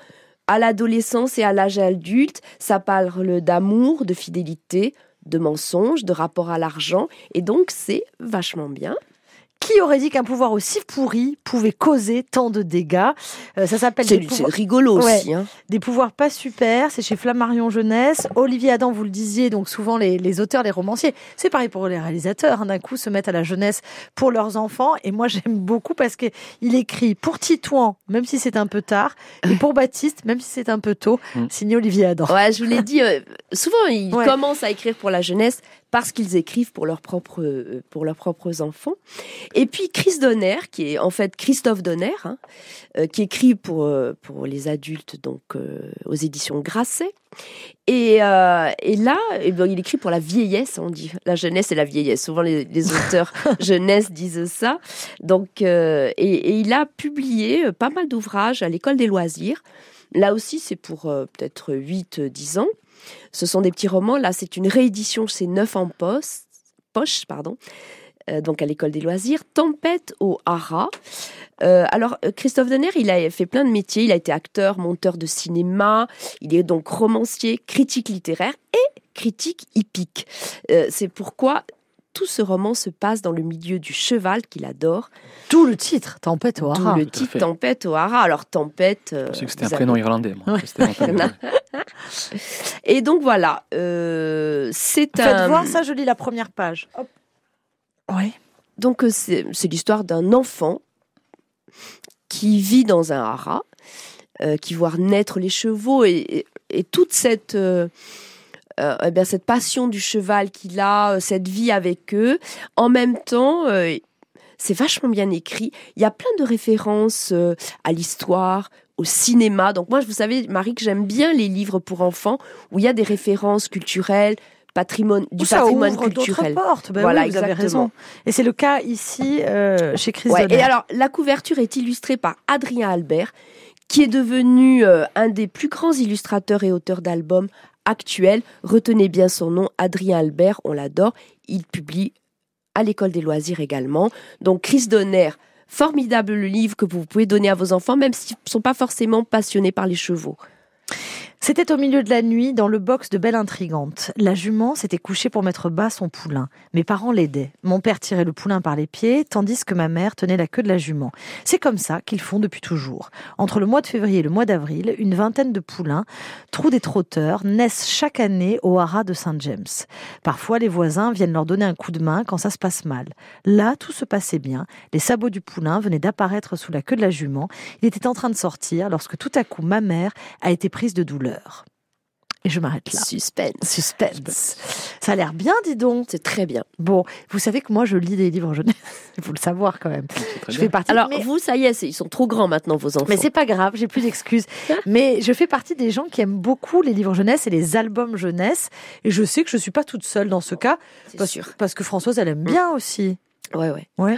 Speaker 2: à l'adolescence et à l'âge adulte. Ça parle d'amour, de fidélité, de mensonges, de rapport à l'argent, et donc c'est vachement bien.
Speaker 1: Qui aurait dit qu'un pouvoir aussi pourri pouvait causer tant de dégâts Euh, Ça s'appelle
Speaker 2: C'est
Speaker 1: des,
Speaker 2: c'est
Speaker 1: pouvoirs-
Speaker 2: rigolo
Speaker 1: Ouais.
Speaker 2: aussi. hein.
Speaker 1: des pouvoirs pas super. C'est chez Flammarion Jeunesse. Olivier Adam, vous le disiez, donc souvent les, les auteurs, les romanciers. C'est pareil pour les réalisateurs. hein, D'un coup, se mettent à la jeunesse pour leurs enfants. Et moi, j'aime beaucoup parce que il écrit pour Titouan, même si c'est un peu tard, et pour Baptiste, même si c'est un peu tôt.
Speaker 3: Mm.
Speaker 1: Signé Olivier Adam.
Speaker 2: Ouais, je vous l'ai dit, euh, souvent ils
Speaker 1: Ouais.
Speaker 2: commencent à écrire pour la jeunesse parce qu'ils écrivent pour leurs propres, euh, pour leurs propres enfants. Et puis Chris Donner, qui est en fait Christophe Donner, hein, euh, qui écrit pour, euh, pour les adultes donc euh, aux éditions Grasset. Et, euh, et là, eh ben, il écrit pour la vieillesse, on dit la jeunesse et la vieillesse. Souvent les, les auteurs jeunesse disent ça. Donc, euh, et, et il a publié pas mal d'ouvrages à l'école des loisirs. Là aussi, c'est pour euh, peut-être 8-10 ans. Ce sont des petits romans. Là, c'est une réédition, c'est neuf en poste, poche, pardon. Euh, donc à l'école des loisirs. Tempête au Hara. Euh, alors, euh, Christophe Donner, il a fait plein de métiers. Il a été acteur, monteur de cinéma. Il est donc romancier, critique littéraire et critique hippique. C'est pourquoi tout ce roman se passe dans le milieu du cheval qu'il adore.
Speaker 1: D'où le titre, Tempête au
Speaker 2: D'où
Speaker 1: Hara.
Speaker 2: le
Speaker 3: Tout à
Speaker 2: titre
Speaker 3: fait.
Speaker 2: Tempête au Hara. Alors, Tempête. euh,
Speaker 3: Je sais que c'était un prénom
Speaker 2: avez-
Speaker 3: irlandais. Moi.
Speaker 1: Ouais.
Speaker 2: Et donc voilà, euh, c'est
Speaker 1: Faites
Speaker 2: un.
Speaker 1: voir ça, je lis la première page. Hop. Oui.
Speaker 2: Donc euh, c'est c'est l'histoire d'un enfant qui vit dans un haras, euh, qui voit naître les chevaux et, et- et toute cette euh, eh bien, cette passion du cheval qu'il a, euh, cette vie avec eux. En même temps, euh, c'est vachement bien écrit. Il y a plein de références euh, à l'histoire, au cinéma. Donc moi, vous savez, Marie, que j'aime bien les livres pour enfants où il y a des références culturelles, patrimoine, du
Speaker 1: ça
Speaker 2: patrimoine
Speaker 1: ouvre
Speaker 2: culturel.
Speaker 1: portes. Ben
Speaker 2: Voilà,
Speaker 1: oui, vous avez
Speaker 2: exactement.
Speaker 1: raison. Et c'est le cas ici euh, chez Chris
Speaker 2: Ouais, et alors, la couverture est illustrée par Adrien Albert, qui est devenu euh, un des plus grands illustrateurs et auteurs d'albums actuels. Retenez bien son nom, Adrien Albert, on l'adore. Il publie à l'école des loisirs également. Donc, Chris Donner, formidable livre que vous pouvez donner à vos enfants, même s'ils ne sont pas forcément passionnés par les chevaux.
Speaker 1: C'était au milieu de la nuit, dans le box de Belle Intrigante. La jument s'était couchée pour mettre bas son poulain. Mes parents l'aidaient. Mon père tirait le poulain par les pieds, tandis que ma mère tenait la queue de la jument. C'est comme ça qu'ils font depuis toujours. Entre le mois de février et le mois d'avril, une vingtaine de poulains, trous des trotteurs, naissent chaque année au haras de Saint-James. Parfois, les voisins viennent leur donner un coup de main quand ça se passe mal. Là, tout se passait bien. Les sabots du poulain venaient d'apparaître sous la queue de la jument. Il était en train de sortir lorsque tout à coup ma mère a été prise de douleur. Et je m'arrête là.
Speaker 2: Suspense.
Speaker 1: Suspense. Ça a l'air bien, dis donc.
Speaker 2: C'est très bien.
Speaker 1: Bon, vous savez que moi, je lis des livres jeunesse. Il faut le savoir quand même. Je
Speaker 3: bien.
Speaker 1: fais partie.
Speaker 2: Alors,
Speaker 1: mais,
Speaker 2: vous, ça y est, ils sont trop grands maintenant, vos enfants.
Speaker 1: mais c'est pas grave, j'ai plus d'excuses. mais je fais partie des gens qui aiment beaucoup les livres jeunesse et les albums jeunesse. Et je sais que je suis pas toute seule dans ce cas.
Speaker 2: C'est
Speaker 1: Parce,
Speaker 2: sûr.
Speaker 1: parce que Françoise, elle aime bien aussi.
Speaker 2: Ouais, ouais.
Speaker 1: Ouais.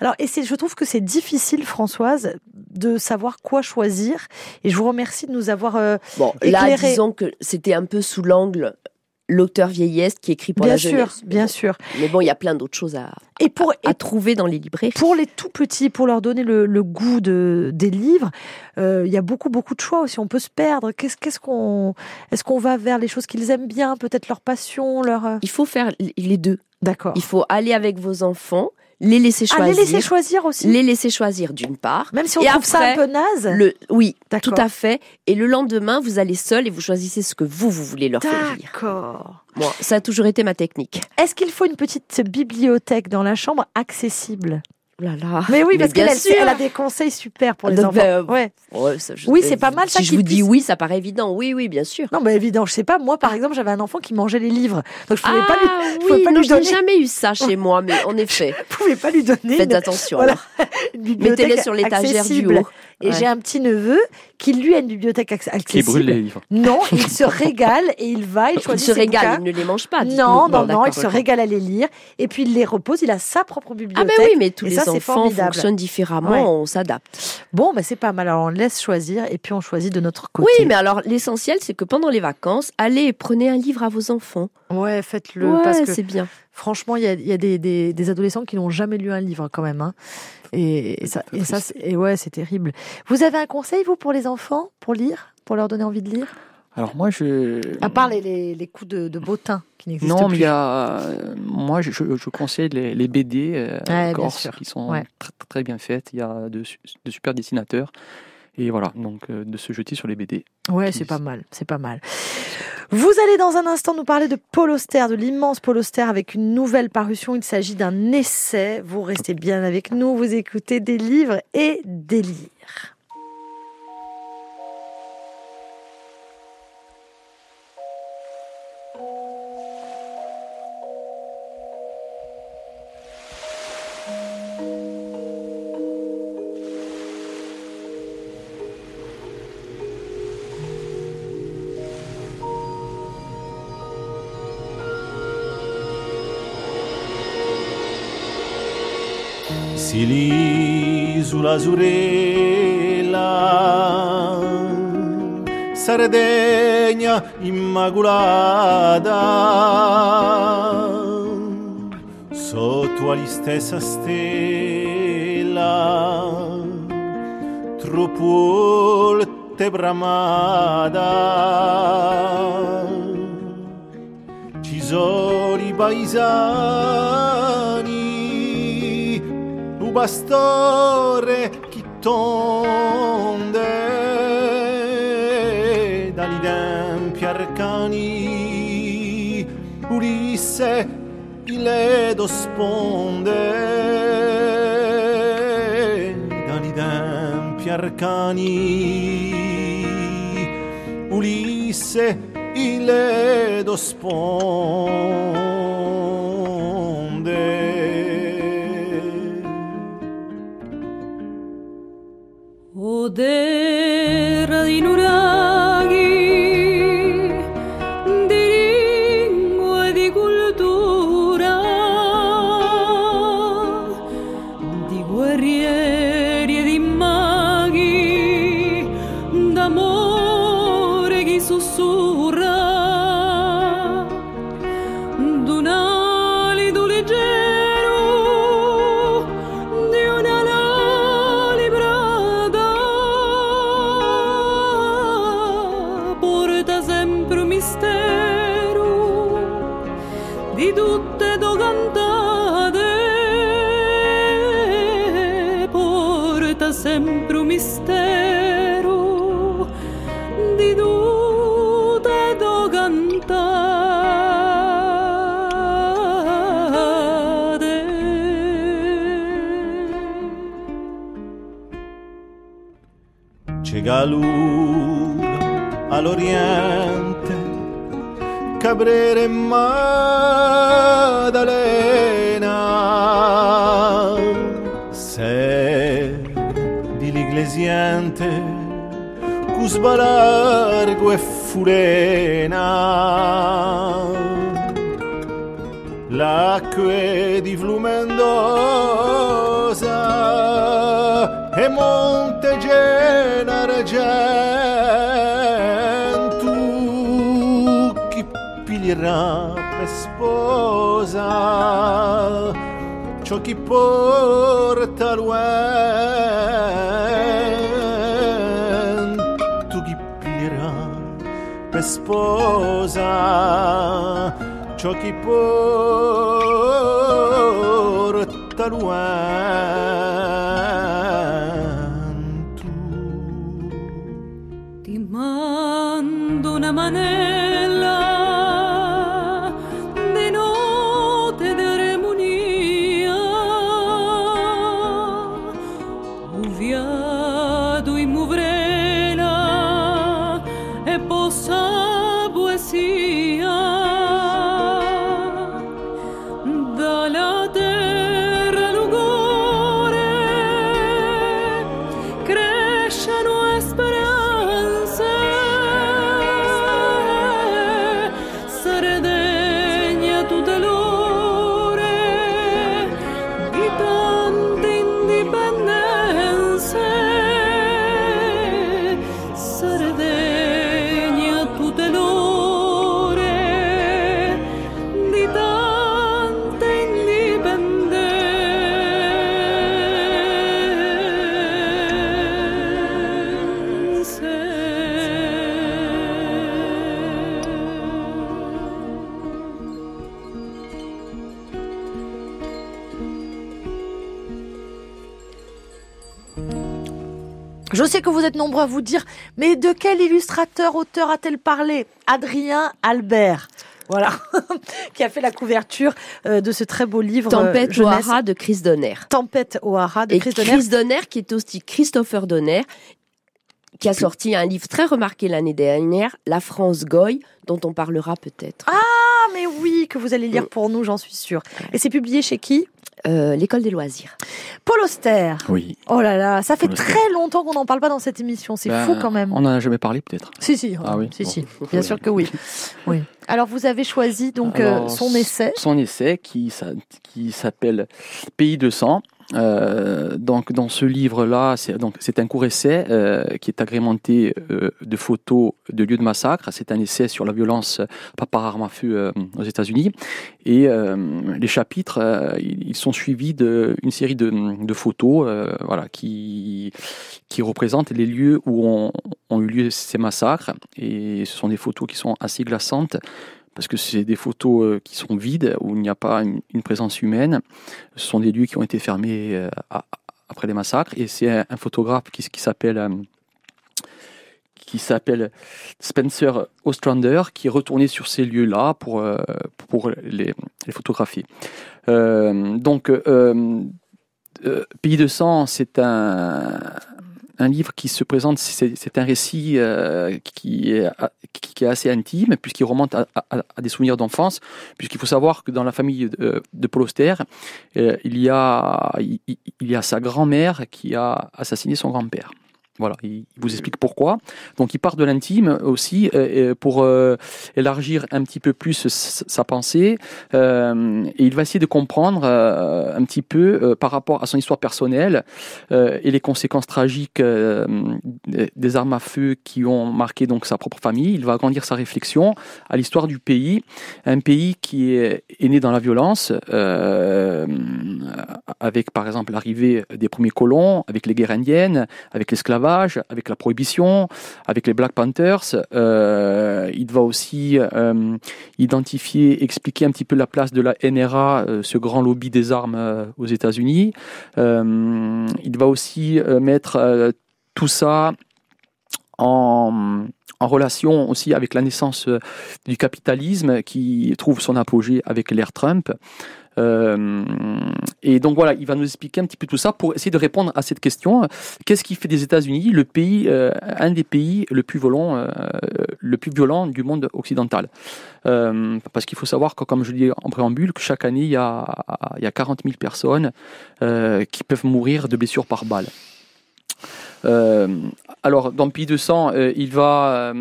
Speaker 1: Alors, et c'est, je trouve que c'est difficile, Françoise, de savoir quoi choisir. Et je vous remercie de nous avoir. euh,
Speaker 2: Bon, là, disons que c'était un peu sous l'angle l'auteur vieillesse qui écrit pour
Speaker 1: bien
Speaker 2: la
Speaker 1: sûr,
Speaker 2: jeunesse.
Speaker 1: bien sûr.
Speaker 2: Mais bon, il y a plein d'autres choses à,
Speaker 1: Et pour,
Speaker 2: à
Speaker 1: et
Speaker 2: trouver dans les librairies.
Speaker 1: pour les tout petits, pour leur donner le, le goût de, des livres, euh, il y a beaucoup, beaucoup de choix aussi. On peut se perdre. Qu'est-ce, qu'est-ce qu'on, est-ce qu'on va vers les choses qu'ils aiment bien, peut-être leur passion, leur. euh,
Speaker 2: Il faut faire les deux.
Speaker 1: D'accord.
Speaker 2: Il faut aller avec vos enfants, les laisser
Speaker 1: Ah,
Speaker 2: choisir.
Speaker 1: les laisser choisir aussi.
Speaker 2: les laisser choisir d'une part.
Speaker 1: Même si on
Speaker 2: Et
Speaker 1: trouve ça un peu naze.
Speaker 2: Le, oui, tout à fait. Et le lendemain, vous allez seul et vous choisissez ce que vous, vous voulez leur faire lire.
Speaker 1: D'accord.
Speaker 2: Moi, ça a toujours été ma technique.
Speaker 1: Est-ce qu'il faut une petite bibliothèque dans la chambre accessible?
Speaker 2: Là là.
Speaker 1: Mais oui, parce qu'elle elle a des conseils super pour les
Speaker 2: Donc,
Speaker 1: enfants.
Speaker 2: ben,
Speaker 1: ouais.
Speaker 2: Ouais, ça, je-
Speaker 1: Oui, c'est pas mal, ça,
Speaker 2: je vous dis oui, ça paraît évident. Oui, oui, bien sûr.
Speaker 1: Non, mais évident, je sais pas. Moi, par exemple, j'avais un enfant qui mangeait les livres, donc je pouvais pas lui,
Speaker 2: ah
Speaker 1: je pouvais
Speaker 2: oui,
Speaker 1: pas
Speaker 2: non,
Speaker 1: lui
Speaker 2: je n'ai
Speaker 1: donner.
Speaker 2: jamais eu ça chez moi, mais en effet,
Speaker 1: je pouvais pas lui donner
Speaker 2: faites
Speaker 1: une,
Speaker 2: attention.
Speaker 1: voilà.
Speaker 2: Mettez-les sur l'étagère du haut.
Speaker 1: Et
Speaker 2: Ouais.
Speaker 1: j'ai un petit neveu qui lui a une bibliothèque acc- accessible.
Speaker 3: Qui brûle les livres.
Speaker 1: Non, il se régale et il va, il
Speaker 2: Il
Speaker 1: choisit
Speaker 2: se
Speaker 1: ses
Speaker 2: régale,
Speaker 1: bouquins.
Speaker 2: il ne les mange pas.
Speaker 1: Non, non, non,
Speaker 2: d'accord.
Speaker 1: il se régale à les lire et puis il les repose. Il a sa propre
Speaker 2: Ah
Speaker 1: bibliothèque.
Speaker 2: ben oui, mais tous
Speaker 1: Et
Speaker 2: les
Speaker 1: ça, c'est
Speaker 2: enfants fonctionnent différemment,
Speaker 1: Ouais.
Speaker 2: on s'adapte.
Speaker 1: Bon, mais c'est pas mal. Alors on laisse choisir et puis on choisit de notre côté.
Speaker 2: Oui, mais alors l'essentiel, c'est que pendant les vacances, allez et prenez un livre à vos enfants.
Speaker 1: ouais, faites-le
Speaker 2: Ouais,
Speaker 1: parce que
Speaker 2: c'est bien.
Speaker 1: Franchement, il y a, il y a des, des, des adolescents qui n'ont jamais lu un livre quand même. hein. Et, et ça, et ça, ouais, c'est terrible. Vous avez un conseil vous pour les enfants, pour lire, pour leur donner envie de lire?
Speaker 3: Alors moi, je...
Speaker 1: À part les, les, les coups de, de bottin qui n'existent
Speaker 3: Non,
Speaker 1: plus.
Speaker 3: mais il y a... euh, Moi, je, je- je conseille les, les BD euh,
Speaker 1: Ouais,
Speaker 3: qui sont
Speaker 1: Ouais.
Speaker 3: très, très bien faites. Il y a de super dessinateurs. Et voilà, donc euh, de se jeter sur les BD.
Speaker 1: Ouais, c'est pas mal, c'est pas mal. Vous allez dans un instant nous parler de Paul Auster, de l'immense Paul Auster avec une nouvelle parution. Il s'agit d'un essai. Vous restez bien avec nous, vous écoutez des livres et des lires.
Speaker 5: L'isola Zurella, Sardegna immacolata, sotto alla stessa stella, troppo volte bramata, ci sono i paesani, un pastore che tonde dagli tempi arcani, Ulisse il ledo sponde dagli tempi arcani, Ulisse il ledo sponde. de Cabrera Maddalena, se di l'iglesiente, Cusba e furena. l'acque di Flumendosa piglierà per sposa ciò chi porta l'uentu chi piglierà per sposa ciò chi porta l'uentu
Speaker 1: Je sais que vous êtes nombreux à vous dire, mais de quel illustrateur, auteur a-t-elle parlé? Adrien Albert. Voilà, qui a fait la couverture euh, de ce très beau livre. euh,
Speaker 2: Tempête
Speaker 1: jeunesse.
Speaker 2: O'Hara de Chris Donner.
Speaker 1: Tempête O'Hara de
Speaker 2: Et
Speaker 1: Chris
Speaker 2: Chris
Speaker 1: Donner.
Speaker 2: Donner. qui est aussi Christopher Donner, qui a sorti un livre très remarqué l'année dernière, La France Goy, dont on parlera peut-être.
Speaker 1: Ah, mais oui, que vous allez lire pour nous, j'en suis sûre. Et c'est publié chez qui?
Speaker 2: Euh, L'école des loisirs.
Speaker 1: Paul Auster.
Speaker 3: Oui.
Speaker 1: Oh là là, ça fait très longtemps qu'on n'en parle pas dans cette émission. C'est
Speaker 3: Ben,
Speaker 1: fou quand même.
Speaker 3: On n'en a jamais parlé peut-être.
Speaker 1: Si, si.
Speaker 3: Ah oui,
Speaker 1: Si,
Speaker 3: bon.
Speaker 1: si. Bien sûr que oui. oui. Alors, vous avez choisi donc euh, son essai.
Speaker 3: Son essai qui, s'a- qui s'appelle Pays de sang. Euh, donc dans ce livre-là, c'est donc c'est un court essai euh, qui est agrémenté euh, de photos de lieux de massacre. C'est un essai sur la violence pas par arme à feu euh, aux États-Unis. Et euh, les chapitres, euh, ils sont suivis d'une série de, de photos, euh, voilà, qui qui représentent les lieux où ont, ont eu lieu ces massacres. Et ce sont des photos qui sont assez glaçantes parce que c'est des photos euh, qui sont vides, où il n'y a pas une, présence humaine. Ce sont des lieux qui ont été fermés euh, après les massacres. Et c'est un, photographe qui, s'appelle euh, qui s'appelle Spencer Ostrander, qui est retourné sur ces lieux-là pour, pour les, photographier. Donc, Pays de sang, c'est un, un livre qui se présente, c'est un récit euh, qui, est, qui, qui est assez intime, puisqu'il remonte à, des souvenirs d'enfance, puisqu'il faut savoir que dans la famille de, de Paul Auster, euh, il, y a, il y a sa grand-mère qui a assassiné son grand-père. Voilà, il vous explique pourquoi. Donc il part de l'intime aussi euh, euh, pour euh, élargir un petit peu plus sa pensée euh, et il va essayer de comprendre euh, un petit peu euh, par rapport à son histoire personnelle euh, et les conséquences tragiques euh, des- armes à feu qui ont marqué donc sa propre famille. Il va agrandir sa réflexion à l'histoire du pays, un pays qui est, est né dans la violence, euh, avec par exemple l'arrivée des premiers colons, avec les guerres indiennes, avec l'esclavage, avec la prohibition, avec les Black Panthers. Euh, il va aussi euh, identifier, expliquer un petit peu la place de la NRA, euh, ce grand lobby des armes aux États-Unis. Il va aussi mettre tout ça en, en relation aussi avec la naissance du capitalisme qui trouve son apogée avec l'ère Trump. Euh, et donc voilà, il va nous expliquer un petit peu tout ça pour essayer de répondre à cette question. Qu'est-ce qui fait des États-Unis le pays, euh, un des pays le plus violent, euh, le plus violent du monde occidental? Parce qu'il faut savoir que, comme je dis en préambule, que chaque année il y a, il y a 40 000 personnes qui peuvent mourir de blessures par balle. Alors, dans Pays de sang, euh, il va,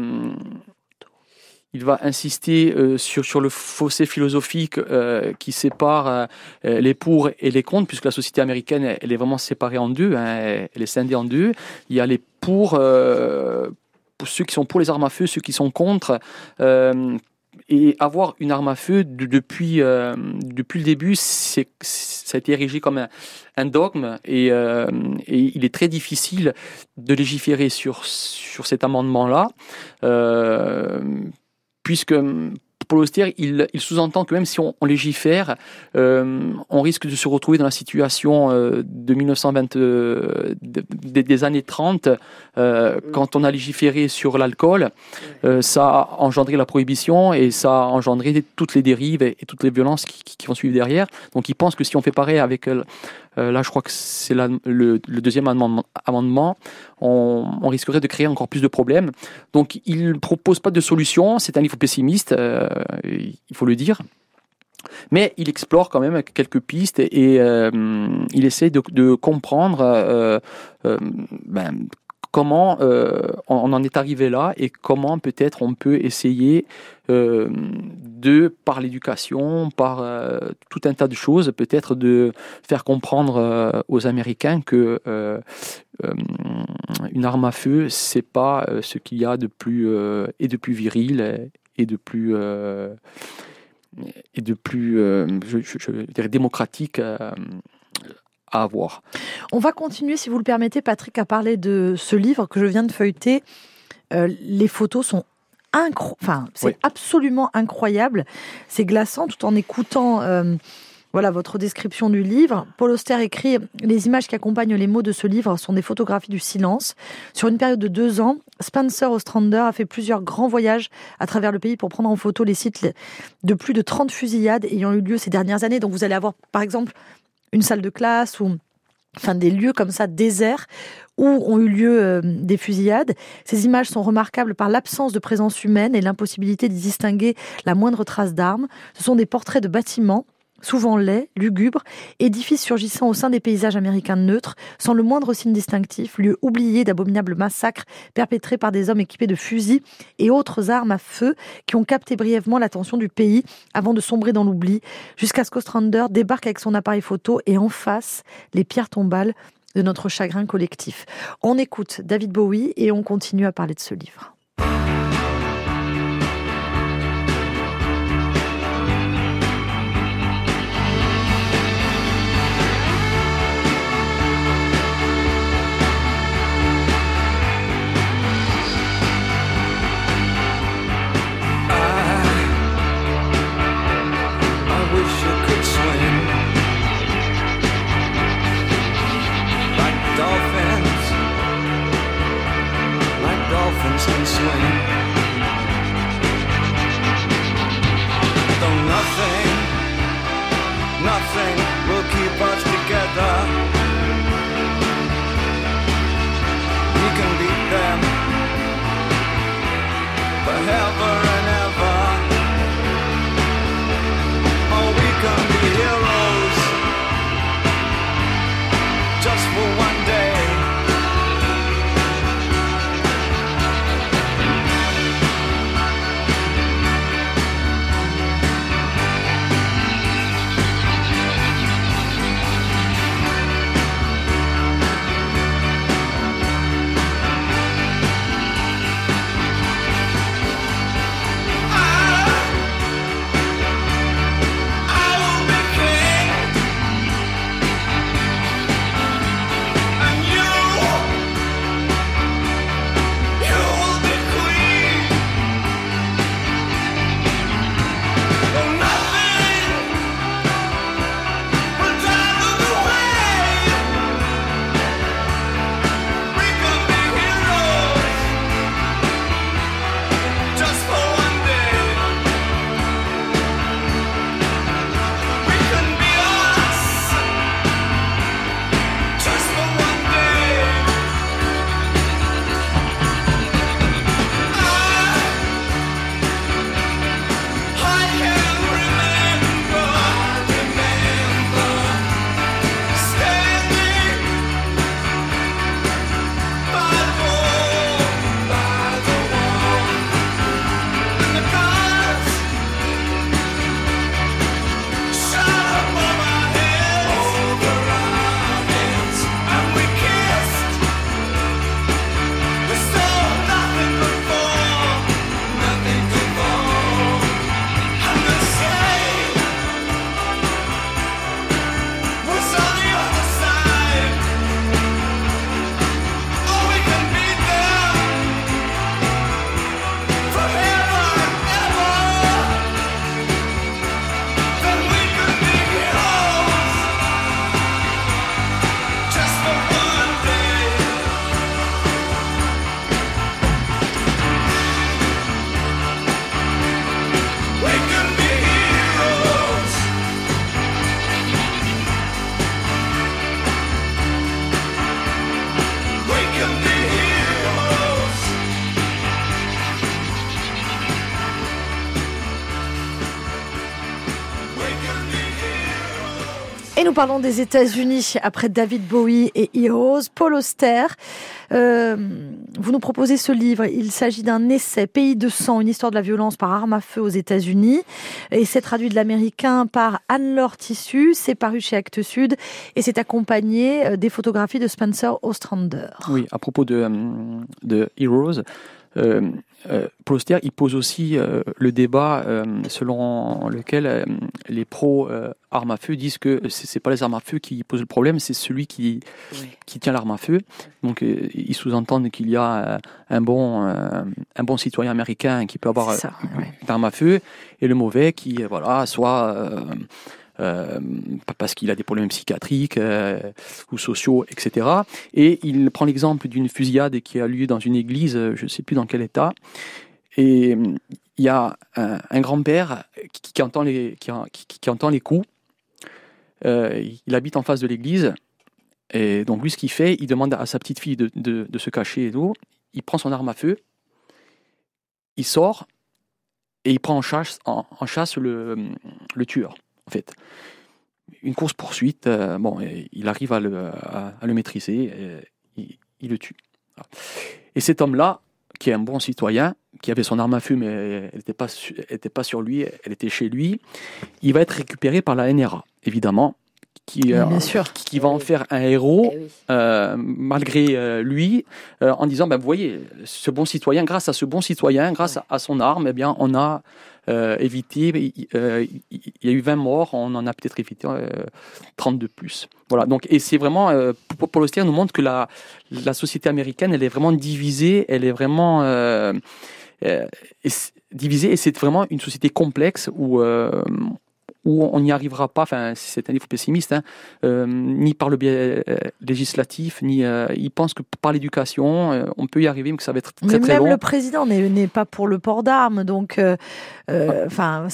Speaker 3: il va insister euh, sur, sur le fossé philosophique euh, qui sépare euh, euh, les pour et les contre, puisque la société américaine, elle, est vraiment séparée en deux, hein, elle est scindée en deux. Il y a les pour, euh, pour ceux qui sont pour les armes à feu, ceux qui sont contre. euh, et avoir une arme à feu de- depuis, depuis le début, c'est, ça a été érigé comme un, un dogme et, et il est très difficile de légiférer sur, sur cet amendement-là, puisque Paul Auster, il, il sous-entend que même si on, légifère, euh, on risque de se retrouver dans la situation euh, de 1920, euh, de- des- années 30, euh, quand on a légiféré sur l'alcool, ça a engendré la prohibition et ça a engendré toutes les dérives et, et toutes les violences qui, qui- qui vont suivre derrière. Donc il pense que si on fait pareil avec, euh, là je crois que c'est le, deuxième amendement, on, risquerait de créer encore plus de problèmes. Donc il propose pas de solution, c'est un livre pessimiste, euh, il faut le dire. Mais il explore quand même quelques pistes et, euh, il essaie de, comprendre ben, comment euh, on, en est arrivé là et comment peut-être on peut essayer euh, de, par l'éducation, par euh, tout un tas de choses, peut-être de faire comprendre aux Américains que une arme à feu, c'est pas ce qu'il y a de plus et de plus viril et de plus et de plus je, dirais démocratique à avoir.
Speaker 1: On va continuer, si vous le permettez, Patrick, à parler de ce livre que je viens de feuilleter. Euh, les photos sont incroyables. Enfin, c'est
Speaker 3: Oui.
Speaker 1: absolument incroyable. C'est glaçant tout en écoutant euh, Voilà votre description du livre. Paul Auster écrit Les images qui accompagnent les mots de ce livre sont des photographies du silence. Sur une période de deux ans, Spencer Ostrander a fait plusieurs grands voyages à travers le pays pour prendre en photo les sites de plus de 30 fusillades ayant eu lieu ces dernières années. Donc vous allez avoir par exemple une salle de classe ou enfin des lieux comme ça déserts où ont eu lieu euh, des fusillades. Ces images sont remarquables par l'absence de présence humaine et l'impossibilité d'y distinguer la moindre trace d'armes. Ce sont des portraits de bâtiments souvent laids, lugubres, édifices surgissant au sein des paysages américains neutres, sans le moindre signe distinctif, lieux oubliés d'abominables massacres perpétrés par des hommes équipés de fusils et autres armes à feu qui ont capté brièvement l'attention du pays avant de sombrer dans l'oubli, jusqu'à ce qu'Ostrander débarque avec son appareil photo et en face les pierres tombales de notre chagrin collectif. On écoute David Bowie et on continue à parler de ce livre. Parlons des États-Unis après David Bowie et Heroes. Paul Auster, euh, vous nous proposez ce livre. Il s'agit d'un essai Pays de sang, une histoire de la violence par arme à feu aux États-Unis. Et c'est traduit de l'américain par Anne-Laure Tissu. C'est paru chez Actes Sud et c'est accompagné euh, des photographies de Spencer Ostrander.
Speaker 3: Oui, à propos de, euh, de Heroes, euh, euh, Paul Auster, il pose aussi euh, le débat selon lequel les pros armes à feu disent que c'est pas les armes à feu qui posent le problème, c'est celui qui, qui tient l'arme à feu. Donc ils sous-entendent qu'il y a un bon, un bon citoyen américain qui peut avoir
Speaker 1: ça, ouais.
Speaker 3: une arme à feu et le mauvais qui, voilà, soit parce qu'il a des problèmes psychiatriques euh, ou sociaux, etc. Et il prend l'exemple d'une fusillade qui a lieu dans une église, euh, je ne sais plus dans quel état. Et euh, il y a un, grand-père qui, entend les, coups. Euh, il habite en face de l'église. Et donc, lui, ce qu'il fait, il demande à sa petite fille de, se cacher et tout. Il prend son arme à feu, il sort et il prend en chasse, le tueur, en fait. Une course-poursuite, euh, bon, il arrive à le, à, à le maîtriser, il, il le tue. Et cet homme-là, qui est un bon citoyen, qui avait son arme à feu, mais elle n'était pas, était sur lui, elle était chez lui, il va être récupéré par la NRA, évidemment, qui, euh,
Speaker 1: sûr.
Speaker 3: qui va en faire un héros
Speaker 2: Eh oui.
Speaker 3: euh, malgré euh, lui, en disant, ben, vous voyez, ce bon citoyen, grâce à ce bon citoyen, grâce à, à son arme, eh bien, on a euh, évité, il euh, il y a eu 20 morts, on en a peut-être évité euh, 30 de plus. Voilà, donc, et c'est vraiment, euh, Paul Auster nous montre que la, la société américaine, elle est vraiment divisée, elle est vraiment euh, euh, divisée, et c'est vraiment une société complexe où... euh, où on n'y arrivera pas, enfin c'est un livre pessimiste, hein, euh, ni par le biais euh, législatif, ni euh, il pense que par l'éducation, on peut y arriver, mais que ça va être très
Speaker 1: Mais
Speaker 3: très
Speaker 1: même
Speaker 3: long.
Speaker 1: le président n'est pas pour le port d'armes, donc enfin,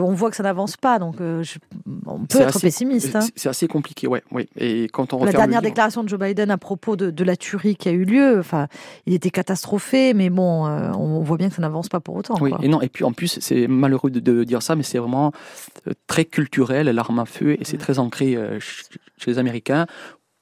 Speaker 1: on voit que ça n'avance pas, donc je- on peut être
Speaker 3: assez-
Speaker 1: pessimiste. hein.
Speaker 3: C'est- assez compliqué, ouais, ouais. Et quand on
Speaker 1: La dernière
Speaker 3: livre-
Speaker 1: déclaration de Joe Biden à propos de, de la tuerie qui a eu lieu, enfin, il était catastrophé, mais bon, on voit bien que ça n'avance pas pour autant.
Speaker 3: Oui,
Speaker 1: quoi.
Speaker 3: et non, et puis en plus, c'est malheureux de, de dire ça, mais c'est vraiment très culturel, l'arme à feu, et c'est très ancré euh, ch- chez les Américains.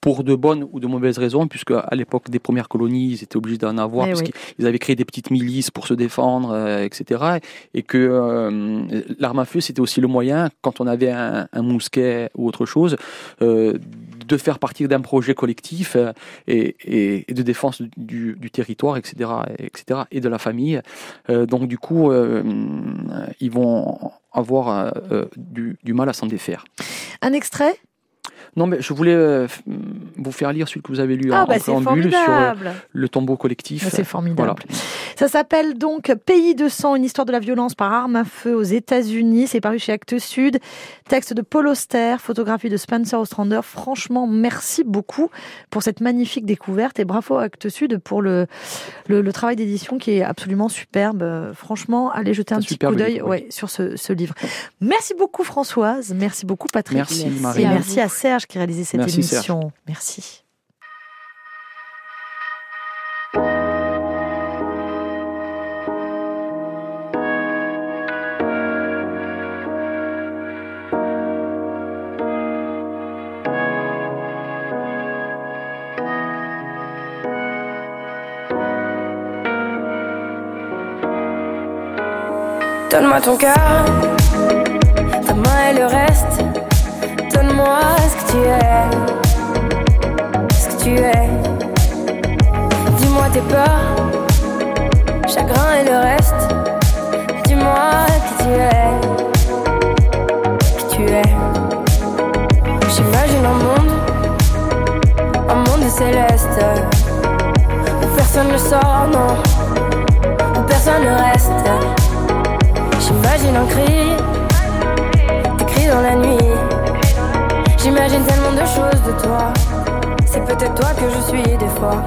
Speaker 3: Pour de bonnes ou de mauvaises raisons, puisque à l'époque des premières colonies, ils étaient obligés d'en avoir,
Speaker 1: Eh
Speaker 3: parce
Speaker 1: oui.
Speaker 3: qu'ils avaient créé des petites milices pour se défendre, euh, etc. Et que euh, l'arme à feu, c'était aussi le moyen, quand on avait un, un mousquet ou autre chose, euh, de faire partir d'un projet collectif euh, et, de défense du, territoire, etc., etc., et de la famille. Euh, donc du coup, euh, ils vont avoir du mal à s'en défaire.
Speaker 1: Un extrait?
Speaker 3: Non, mais je voulais euh, f- vous faire lire celui que vous avez lu
Speaker 1: Ah
Speaker 3: en,
Speaker 1: bah
Speaker 3: en
Speaker 1: c'est
Speaker 3: préambule sur euh,
Speaker 1: formidable.
Speaker 3: le tombeau collectif.
Speaker 1: Ah, C'est formidable.
Speaker 3: Voilà.
Speaker 1: Ça s'appelle donc Pays de sang, une histoire de la violence par arme à feu aux États-Unis. C'est paru chez Actes Sud. Texte de Paul Auster, photographie de Spencer Ostrander. Franchement, merci beaucoup pour cette magnifique découverte et bravo à Actes Sud pour le, le, le travail d'édition qui est absolument superbe. Franchement, allez jeter un petit coup d'œil ouais, sur ce, ce livre. Merci beaucoup Françoise, merci beaucoup Patrick.
Speaker 3: Merci,
Speaker 2: Merci
Speaker 3: Marie.
Speaker 1: Et merci à Serge qui a réalisé cette
Speaker 3: Merci, Serge.
Speaker 1: émission. Merci.
Speaker 6: Donne-moi ton cœur, ta main et le reste. Es, ce que tu es? Dis-moi tes peurs, chagrin et le reste. Dis-moi qui tu es, qui tu es. J'imagine un monde, un monde céleste, où personne ne sort, non, où personne ne reste. J'imagine un cri, des cris dans la nuit. J'imagine tellement C'est peut-être toi que je suis des fois.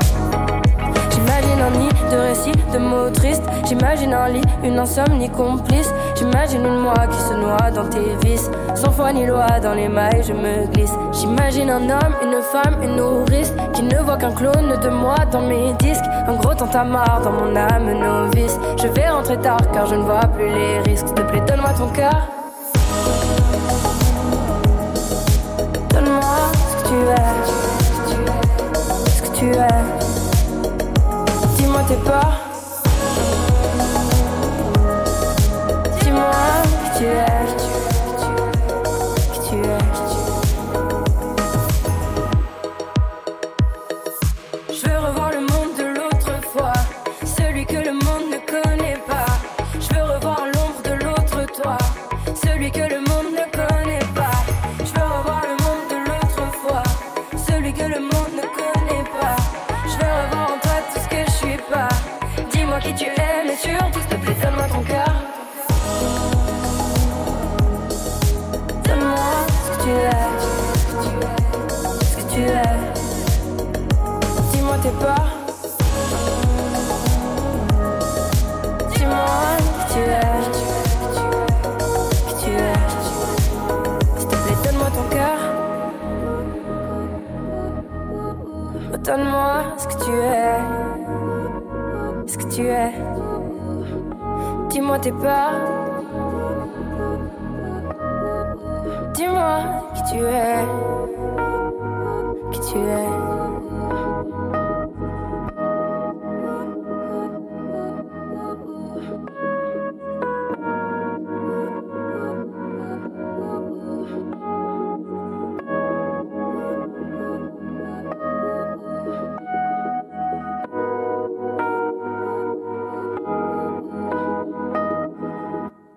Speaker 6: J'imagine un nid de récits, de mots tristes. J'imagine un lit, une insomnie complice. J'imagine une moi qui se noie dans tes vices. Sans foi ni loi, dans les mailles, je me glisse. J'imagine un homme, une femme, une nourrice. Qui ne voit qu'un clone de moi dans mes disques. Un gros tantamar dans mon âme novice. Je vais rentrer tard car je ne vois plus les risques. S'il te plaît, donne-moi ton cœur. Tu es. Dis-moi tes peurs. Dis-moi qui tu es.